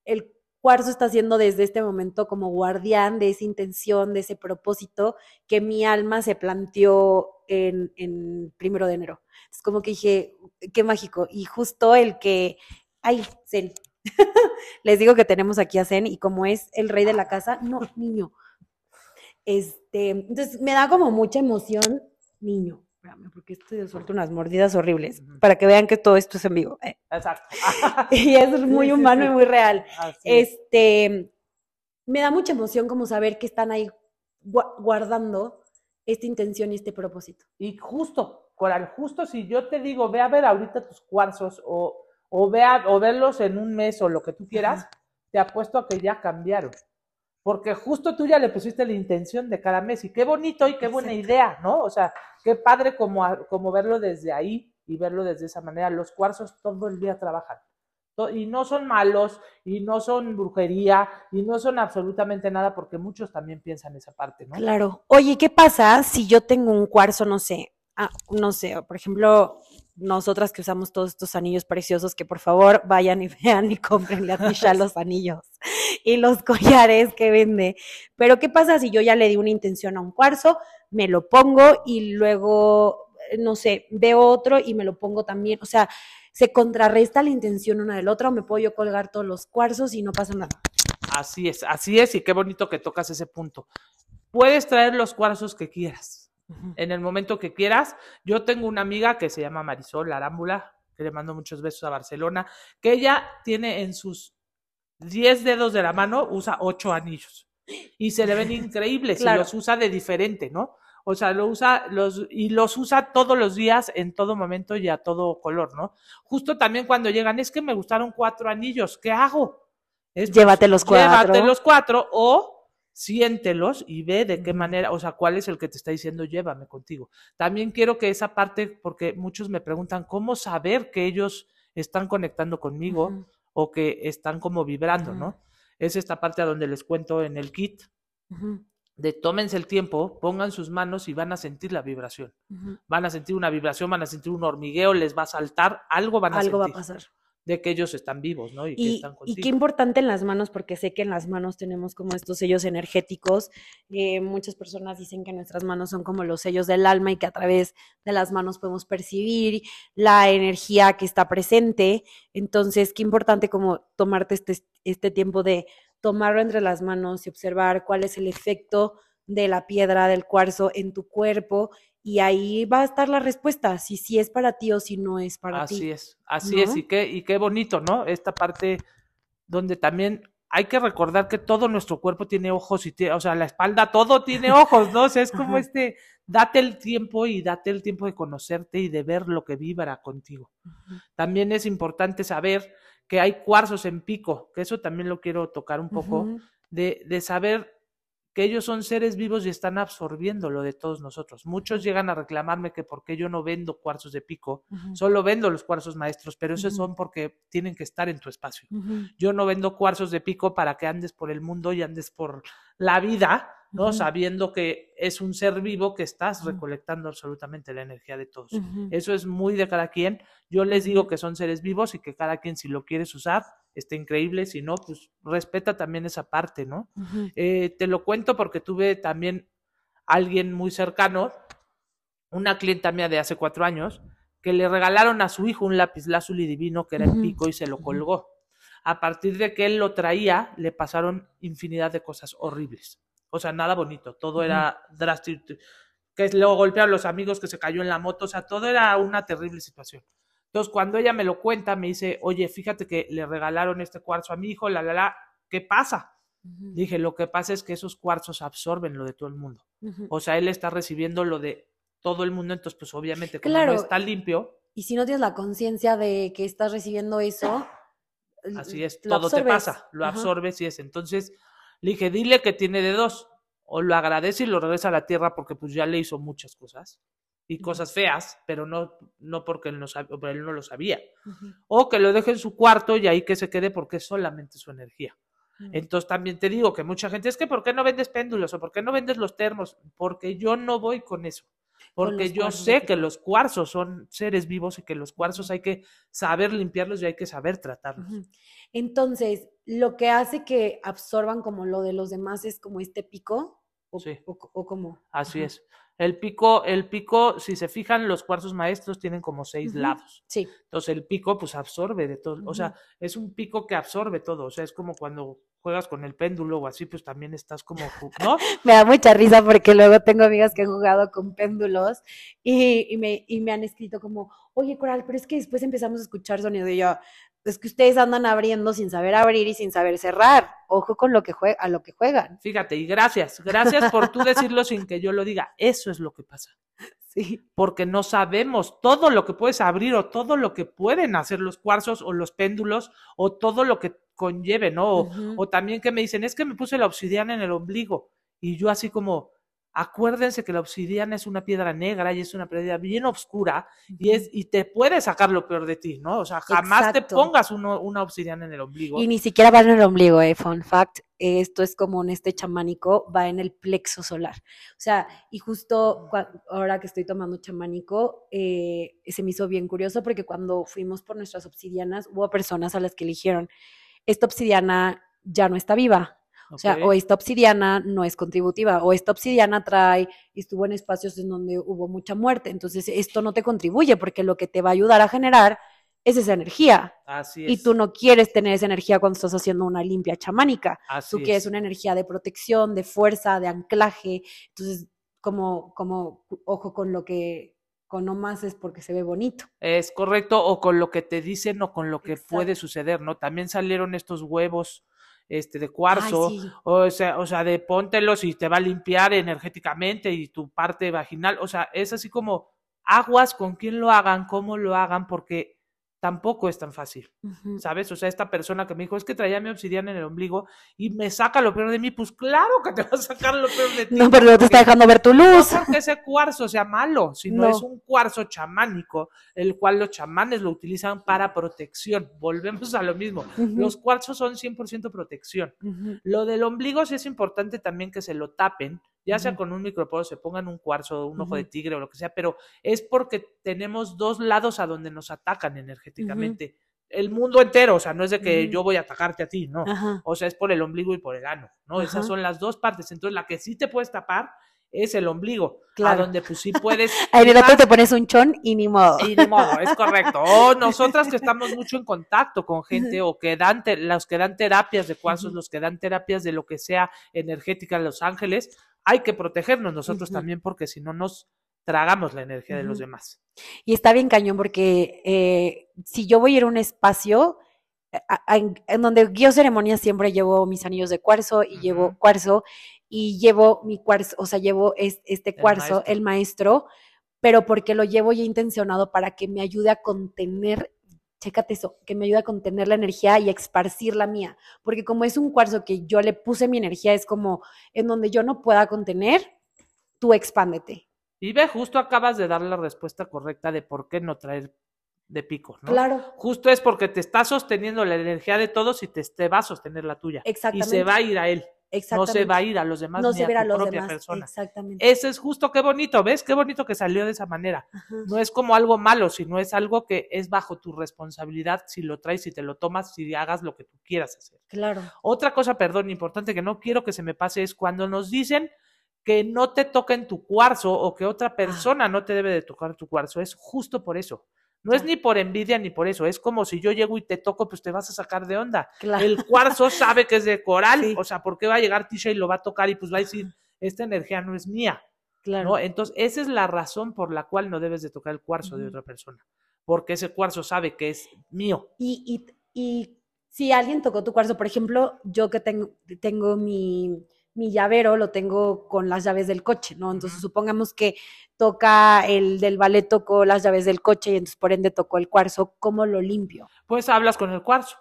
el cuarzo está haciendo desde este momento como guardián de esa intención, de ese propósito que mi alma se planteó en, en primero de enero. Es como que dije, qué mágico. Y justo el que, ay, Zen. <laughs> Les digo que tenemos aquí a Zen y como es el rey de la casa, no, niño. Este, entonces me da como mucha emoción, niño. Espérame, porque estoy suelto unas mordidas horribles para que vean que todo esto es en vivo. eh. Exacto. <laughs> Y es muy humano y muy real. Así es. Este, me da mucha emoción como saber que están ahí gua- guardando esta intención y este propósito. Y justo, Coral, justo si yo te digo, ve a ver ahorita tus cuarzos o, o, ve a- o verlos en un mes o lo que tú quieras, te apuesto a que ya cambiaron. Porque justo tú ya le pusiste la intención de cada mes y qué bonito y qué buena Exacto. idea, ¿no? O sea, qué padre como, como verlo desde ahí y verlo desde esa manera. Los cuarzos todo el día trabajan. Y no son malos, y no son brujería, y no son absolutamente nada, porque muchos también piensan esa parte, ¿no? Claro. Oye, ¿qué pasa si yo tengo un cuarzo, no sé, ah, no sé, por ejemplo, nosotras que usamos todos estos anillos preciosos, que por favor vayan y vean y <laughs> comprenle a Tisha los anillos y los <laughs> collares que vende. Pero ¿qué pasa si yo ya le di una intención a un cuarzo, me lo pongo y luego, no sé, veo otro y me lo pongo también? O sea, se contrarresta la intención una del otro, o me puedo yo colgar todos los cuarzos y no pasa nada. Así es, así es, y qué bonito que tocas ese punto. Puedes traer los cuarzos que quieras, en el momento que quieras. Yo tengo una amiga que se llama Marisol Arámbula, que le mando muchos besos a Barcelona, que ella tiene en sus 10 dedos de la mano, usa 8 anillos. Y se le ven <laughs> increíbles Claro. y los usa de diferente, ¿no? O sea, lo usa los, y los usa todos los días, en todo momento y a todo color, ¿no? Justo también cuando llegan, es que me gustaron cuatro anillos, ¿qué hago? Es, Llévate los cuatro. Llévate los cuatro o siéntelos y ve de qué manera, o sea, cuál es el que te está diciendo llévame contigo. También quiero que esa parte, porque muchos me preguntan, ¿cómo saber que ellos están conectando conmigo. O que están como vibrando. ¿no? Es esta parte a donde les cuento en el kit de tómense el tiempo, pongan sus manos y van a sentir la vibración. Van a sentir una vibración, van a sentir un hormigueo, les va a saltar, algo van a Algo va a sentir. pasar. De que ellos están vivos, ¿no? Y, que Y, qué importante en las manos, porque sé que en las manos tenemos como estos sellos energéticos. Eh, muchas personas dicen que nuestras manos son como los sellos del alma y que a través de las manos podemos percibir la energía que está presente. Entonces, qué importante como tomarte este, este tiempo de tomarlo entre las manos y observar cuál es el efecto de la piedra, del cuarzo en tu cuerpo. Y ahí va a estar la respuesta, si sí es para ti o si no es para Así ti. es, así ¿no? es, y qué, y qué bonito, ¿no? Esta parte donde también hay que recordar que todo nuestro cuerpo tiene ojos y tiene, o sea, la espalda, todo tiene ojos, ¿no? O sea, es como Ajá. este, date el tiempo y date el tiempo de conocerte y de ver lo que vibra contigo. También es importante saber que hay cuarzos en pico, que eso también lo quiero tocar un poco, de, de saber que ellos son seres vivos y están absorbiendo lo de todos nosotros. Muchos llegan a reclamarme que por qué yo no vendo cuarzos de pico, solo vendo los cuarzos maestros, pero esos son porque tienen que estar en tu espacio. Yo no vendo cuarzos de pico para que andes por el mundo y andes por la vida, ¿no? Sabiendo que es un ser vivo que estás recolectando absolutamente la energía de todos. Eso es muy de cada quien. Yo les digo que son seres vivos y que cada quien si lo quieres usar, está increíble, si no, pues respeta también esa parte, ¿no? Eh, te lo cuento porque tuve también alguien muy cercano, una clienta mía de hace cuatro años, que le regalaron a su hijo un lápiz lazuli divino que era en Ujú. pico y se lo colgó. A partir de que él lo traía, le pasaron infinidad de cosas horribles. O sea, nada bonito, todo era drástico. Que luego golpearon los amigos, que se cayó en la moto, o sea, todo era una terrible situación. Entonces, cuando ella me lo cuenta, me dice, oye, fíjate que le regalaron este cuarzo a mi hijo, la, la, la, ¿qué pasa? Dije, lo que pasa es que esos cuarzos absorben lo de todo el mundo. O sea, él está recibiendo lo de todo el mundo, entonces, pues obviamente, como Claro. no está limpio, Y si no tienes la conciencia de que estás recibiendo eso, así es, todo te pasa, lo Ajá. absorbes y es. Entonces, le dije, dile que tiene de dos, o lo agradece y lo regresa a la tierra porque pues ya le hizo muchas cosas y cosas feas, pero no, no porque él no, pero él no lo sabía. O que lo deje en su cuarto y ahí que se quede porque es solamente su energía. Entonces también te digo que mucha gente es que ¿por qué no vendes péndulos o por qué no vendes los termos? Porque yo no voy con eso. Porque yo cuarzos sé que los cuarzos son seres vivos y que los cuarzos hay que saber limpiarlos y hay que saber tratarlos. Entonces, lo que hace que absorban como lo de los demás es como este pico, o, Sí. o, o como. Así Ajá. es. El pico, el pico, si se fijan, los cuarzos maestros tienen como seis lados. Sí. Entonces el pico pues absorbe de todo, o sea, es un pico que absorbe todo, o sea, es como cuando juegas con el péndulo o así, pues también estás como, ¿no? <laughs> Me da mucha risa porque luego tengo amigas que han jugado con péndulos y, y me, y me han escrito como, oye, Coral, pero es que después empezamos a escuchar sonido y yo, es que ustedes andan abriendo sin saber abrir y sin saber cerrar. Ojo con lo que jue- a lo que juegan. Fíjate, y gracias, gracias por tú decirlo sin que yo lo diga, eso es lo que pasa. <laughs> Sí. porque no sabemos todo lo que puedes abrir o todo lo que pueden hacer los cuarzos o los péndulos o todo lo que conlleve, ¿no? O, o también que me dicen, es que me puse la obsidiana en el ombligo y yo así como, acuérdense que la obsidiana es una piedra negra y es una piedra bien oscura y, es, y te puede sacar lo peor de ti, ¿no? O sea, jamás te pongas uno- una obsidiana en el ombligo. Y ni siquiera va en el ombligo, eh, fun fact. Esto es como un este chamánico, va en el plexo solar. O sea, y justo ahora que estoy tomando chamánico, eh, se me hizo bien curioso porque cuando fuimos por nuestras obsidianas, hubo personas a las que eligieron, esta obsidiana ya no está viva. O sea, o esta obsidiana no es contributiva, o esta obsidiana trae, y estuvo en espacios en donde hubo mucha muerte. Entonces, esto no te contribuye porque lo que te va a ayudar a generar es esa energía. Así es. Y tú no quieres tener esa energía cuando estás haciendo una limpia chamánica. así Tú quieres es. una energía de protección, de fuerza, de anclaje. Entonces, como, como ojo con lo que con no más es porque se ve bonito. Es correcto, o con lo que te dicen o con lo que puede suceder, ¿no? También salieron estos huevos este, de Ay, cuarzo, sí. o, sea, o sea, de póntelos y te va a limpiar energéticamente y tu parte vaginal, o sea, es así como aguas con quién lo hagan, cómo lo hagan, porque tampoco es tan fácil. ¿sabes? O sea, esta persona que me dijo, es que traía mi obsidiana en el ombligo y me saca lo peor de mí, pues claro que te va a sacar lo peor de <laughs> ti. No, pero no te está dejando ver tu no luz. porque ese cuarzo sea malo, sino No. es un cuarzo chamánico, el cual los chamanes lo utilizan para protección. Volvemos a lo mismo. Los cuarzos son 100% protección. Lo del ombligo sí es importante también que se lo tapen, ya sea con un microporo, se pongan un cuarzo, un ojo de tigre o lo que sea, pero es porque tenemos dos lados a donde nos atacan energéticamente. el mundo entero, o sea, no es de que yo voy a atacarte a ti, no. Ajá. O sea, es por el ombligo y por el ano, ¿no? Esas son las dos partes. Entonces, la que sí te puedes tapar es el ombligo, Claro. a donde pues sí puedes... <laughs> Otro más te pones un chón y ni modo. y ni modo, es correcto. O <laughs> nosotras que estamos mucho en contacto con gente o que dan, los que dan terapias de cuarzos, los que dan terapias de lo que sea energética en Los Ángeles, hay que protegernos nosotros también porque si no nos tragamos la energía de los demás. Y está bien cañón porque eh, si yo voy a ir a un espacio a- a- en, donde guío ceremonias siempre llevo mis anillos de cuarzo y llevo cuarzo y llevo mi cuarzo, o sea, llevo es- este cuarzo, maestro. el maestro, pero porque lo llevo ya intencionado para que me ayude a contener, chécate eso, que me ayude a contener la energía y a esparcir la mía, porque como es un cuarzo que yo le puse mi energía, es como en donde yo no pueda contener, tú expándete. Y ve, justo acabas de dar la respuesta correcta de por qué no traer de pico, ¿no? Claro. Justo es porque te está sosteniendo la energía de todos y te, te va a sostener la tuya. Y Exactamente. se va a ir a él, no se va a ir a los demás no ni se a a los propia demás. persona. Exactamente. Ese es justo, qué bonito, ¿ves? Qué bonito que salió de esa manera. Ajá. No es como algo malo, sino es algo que es bajo tu responsabilidad si lo traes, si te lo tomas, si hagas lo que tú quieras hacer. Claro. Otra cosa, perdón, importante que no quiero que se me pase es cuando nos dicen que no te toquen tu cuarzo o que Ah. otra persona no te debe de tocar tu cuarzo. Es justo por eso. No es ni por envidia ni por eso. Es como si yo llego y te toco, pues te vas a sacar de onda. Claro. El cuarzo sabe que es de coral. Sí. O sea, ¿por qué va a llegar Tisha y lo va a tocar y pues va a decir, esta energía no es mía? Claro. ¿no? Entonces, esa es la razón por la cual no debes de tocar el cuarzo de otra persona. Porque ese cuarzo sabe que es mío. Y, y, y si alguien tocó tu cuarzo, por ejemplo, yo que tengo, tengo mi, mi llavero, lo tengo con las llaves del coche, ¿no? Entonces, supongamos que toca el del ballet, tocó las llaves del coche y entonces por ende tocó el cuarzo, ¿cómo lo limpio? Pues hablas con el cuarzo,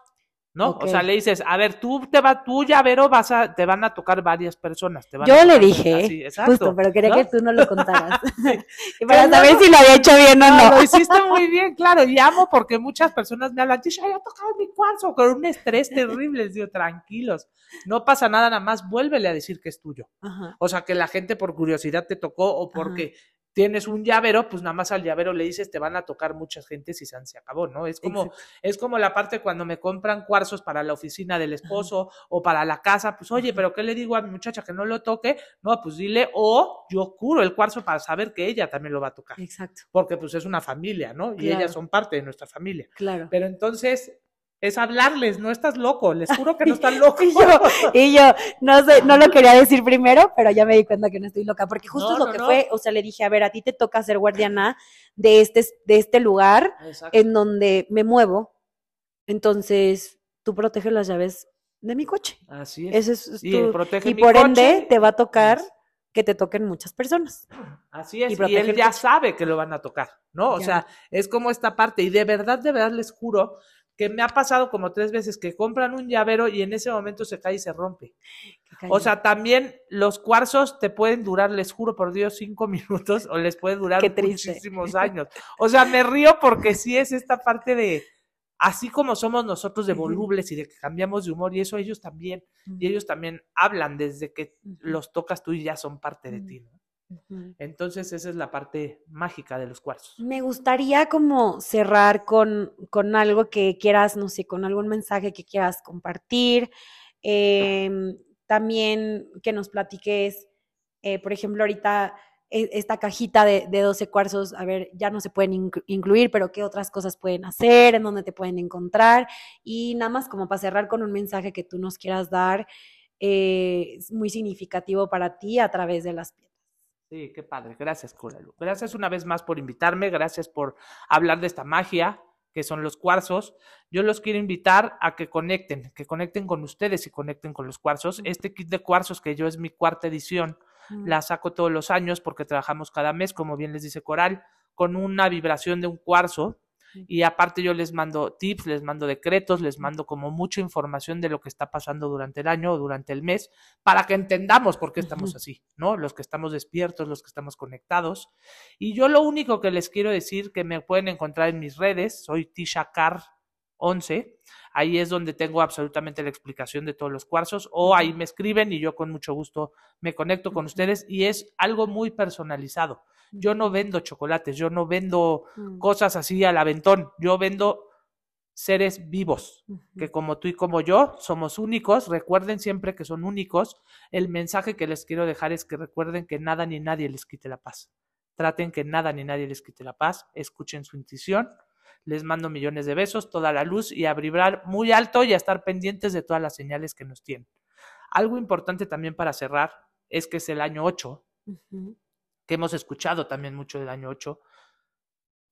¿no? O sea, le dices, a ver, tú te va, tú llavero vas a, te van a tocar varias personas. Te van a Yo le dije, así, exacto, justo, pero quería ¿no? que tú no lo contaras. <laughs> <laughs> y para saber no. si lo había hecho bien o No, lo hiciste muy bien, claro, y amo porque muchas personas me hablan, ya tocado mi cuarzo con un estrés terrible, les digo, tranquilos, no pasa nada, nada más vuélvele a decir que es tuyo. Ajá. O sea, que la gente por curiosidad te tocó o porque tienes un llavero, pues nada más al llavero le dices, te van a tocar muchas gentes y se, se acabó, ¿no? Es como, Exacto. es como la parte cuando me compran cuarzos para la oficina del esposo o para la casa, pues oye, pero ¿qué le digo a mi muchacha que no lo toque? No, pues dile, o yo curo el cuarzo para saber que ella también lo va a tocar, Exacto, porque pues es una familia, ¿no? Y Claro. ellas son parte de nuestra familia. claro. Pero entonces es hablarles, no estás loco, les juro que no estás <laughs> loco. Y yo, y yo, no sé, no lo quería decir primero, pero ya me di cuenta que no estoy loca, porque justo No, es lo no, que no. fue, o sea, le dije, a ver, a ti te toca ser guardiana de este, de este lugar Exacto. en donde me muevo, entonces tú proteges las llaves de mi coche. Así es. Eso es, es tu- protege y mi por coche. ende te va a tocar que te toquen muchas personas. Así es, y y, él ya sabe que lo van a tocar, ¿no? O sea, es como esta parte, y de verdad, de verdad les juro que me ha pasado como tres veces que compran un llavero y en ese momento se cae y se rompe. O sea, también los cuarzos te pueden durar, les juro por Dios, cinco <laughs> minutos o les puede durar muchísimos años. O sea, me río porque sí es esta parte de, así como somos nosotros de volubles y de que cambiamos de humor y eso ellos también, y ellos también hablan desde que los tocas tú y ya son parte de ti, ¿no? Entonces esa es la parte mágica de los cuarzos. Me gustaría como cerrar con, con algo que quieras, no sé, con algún mensaje que quieras compartir. Em, también que nos platiques, eh, por ejemplo, ahorita e- esta cajita de, de 12 cuarzos, a ver, ya no se pueden inclu- incluir, pero qué otras cosas pueden hacer, en dónde te pueden encontrar. Y nada más como para cerrar con un mensaje que tú nos quieras dar, eh, muy significativo para ti a través de las piedras. Sí, qué padre. Gracias, Coralu. Gracias una vez más por invitarme. Gracias por hablar de esta magia que son los cuarzos. Yo los quiero invitar a que conecten, que conecten con ustedes y conecten con los cuarzos. Este kit de cuarzos que yo es mi cuarta edición, la saco todos los años porque trabajamos cada mes, como bien les dice Coral, con una vibración de un cuarzo. Y aparte yo les mando tips, les mando decretos, les mando como mucha información de lo que está pasando durante el año o durante el mes, para que entendamos por qué estamos así, ¿no? Los que estamos despiertos, los que estamos conectados. Y yo lo único que les quiero decir que me pueden encontrar en mis redes, soy Tisha Car 11, ahí es donde tengo absolutamente la explicación de todos los cuarzos, o ahí me escriben y yo con mucho gusto me conecto con ustedes y es algo muy personalizado. Yo no vendo chocolates, yo no vendo Mm. cosas así al aventón. Yo vendo seres vivos, que como tú y como yo somos únicos, recuerden siempre que son únicos. El mensaje que les quiero dejar es que recuerden que nada ni nadie les quite la paz. Traten que nada ni nadie les quite la paz, escuchen su intuición. Les mando millones de besos, toda la luz y a vibrar muy alto y a estar pendientes de todas las señales que nos tienen. Algo importante también para cerrar es que es el año 8, que hemos escuchado también mucho del año 8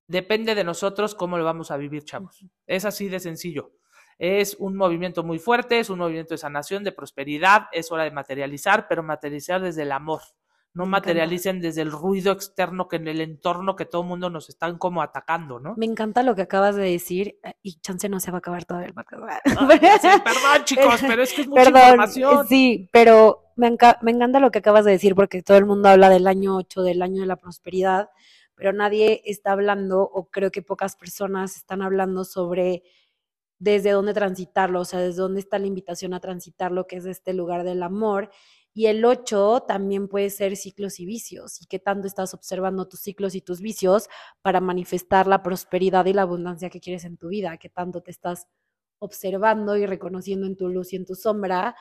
depende de nosotros cómo lo vamos a vivir, chavos. Es así de sencillo. Es un movimiento muy fuerte, es un movimiento de sanación, de prosperidad, es hora de materializar, pero materializar desde el amor. No materialicen desde el ruido externo que en el entorno que todo el mundo nos están como atacando, ¿no? Me encanta lo que acabas de decir eh, y chance no se va a acabar todo el podcast. <laughs> perdón, chicos, pero es que es mucha información. Sí, pero me, me encanta lo que acabas de decir porque todo el mundo habla del año 8, del año de la prosperidad pero nadie está hablando, o creo que pocas personas están hablando sobre desde dónde transitarlo, o sea, desde dónde está la invitación a transitarlo, que es este lugar del amor. Y el 8 también puede ser ciclos y vicios, y qué tanto estás observando tus ciclos y tus vicios para manifestar la prosperidad y la abundancia que quieres en tu vida, qué tanto te estás observando y reconociendo en tu luz y en tu sombra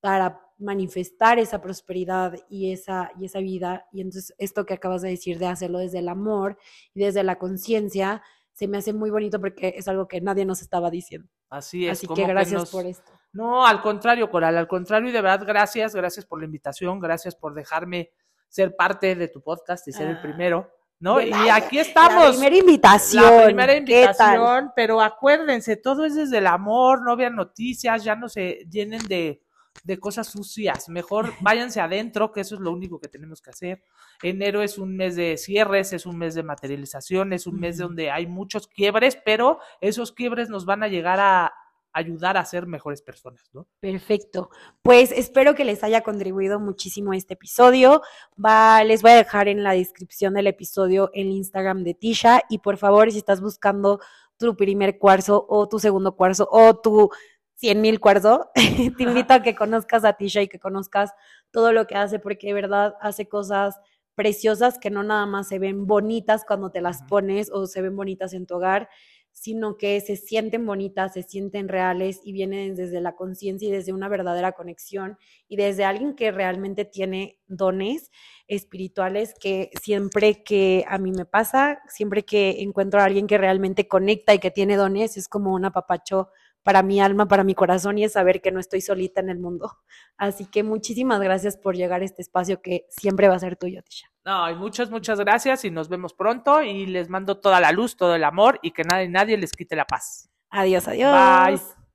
para manifestar esa prosperidad y esa, y esa vida. Y entonces esto que acabas de decir de hacerlo desde el amor y desde la conciencia, se me hace muy bonito porque es algo que nadie nos estaba diciendo. Así es. Así que gracias por esto. No, al contrario, Coral, al contrario, y de verdad, gracias, gracias por la invitación, gracias por dejarme ser parte de tu podcast y ser el ah, primero. ¿No? Y aquí estamos. La primera invitación. La primera invitación, pero acuérdense, todo es desde el amor, no vean noticias, ya no se llenen de, de cosas sucias. Mejor <laughs> váyanse adentro, que eso es lo único que tenemos que hacer. Enero es un mes de cierres, es un mes de materialización, es un mes donde hay muchos quiebres, pero esos quiebres nos van a llegar a ayudar a ser mejores personas, ¿no? Perfecto. Pues espero que les haya contribuido muchísimo este episodio. Va, les voy a dejar en la descripción del episodio el Instagram de Tisha y por favor, si estás buscando tu primer cuarzo o tu segundo cuarzo o tu cien mil cuarzo, <laughs> te invito a que conozcas a Tisha y que conozcas todo lo que hace, porque de verdad hace cosas preciosas que no nada más se ven bonitas cuando te las pones o se ven bonitas en tu hogar, sino que se sienten bonitas, se sienten reales y vienen desde la conciencia y desde una verdadera conexión y desde alguien que realmente tiene dones espirituales que siempre que a mí me pasa, siempre que encuentro a alguien que realmente conecta y que tiene dones, es como un apapacho para mi alma, para mi corazón y es saber que no estoy solita en el mundo. Así que muchísimas gracias por llegar a este espacio que siempre va a ser tuyo, Tisha. No, y muchas, muchas gracias y nos vemos pronto y les mando toda la luz, todo el amor y que nadie, nadie les quite la paz. Adiós, adiós. Bye.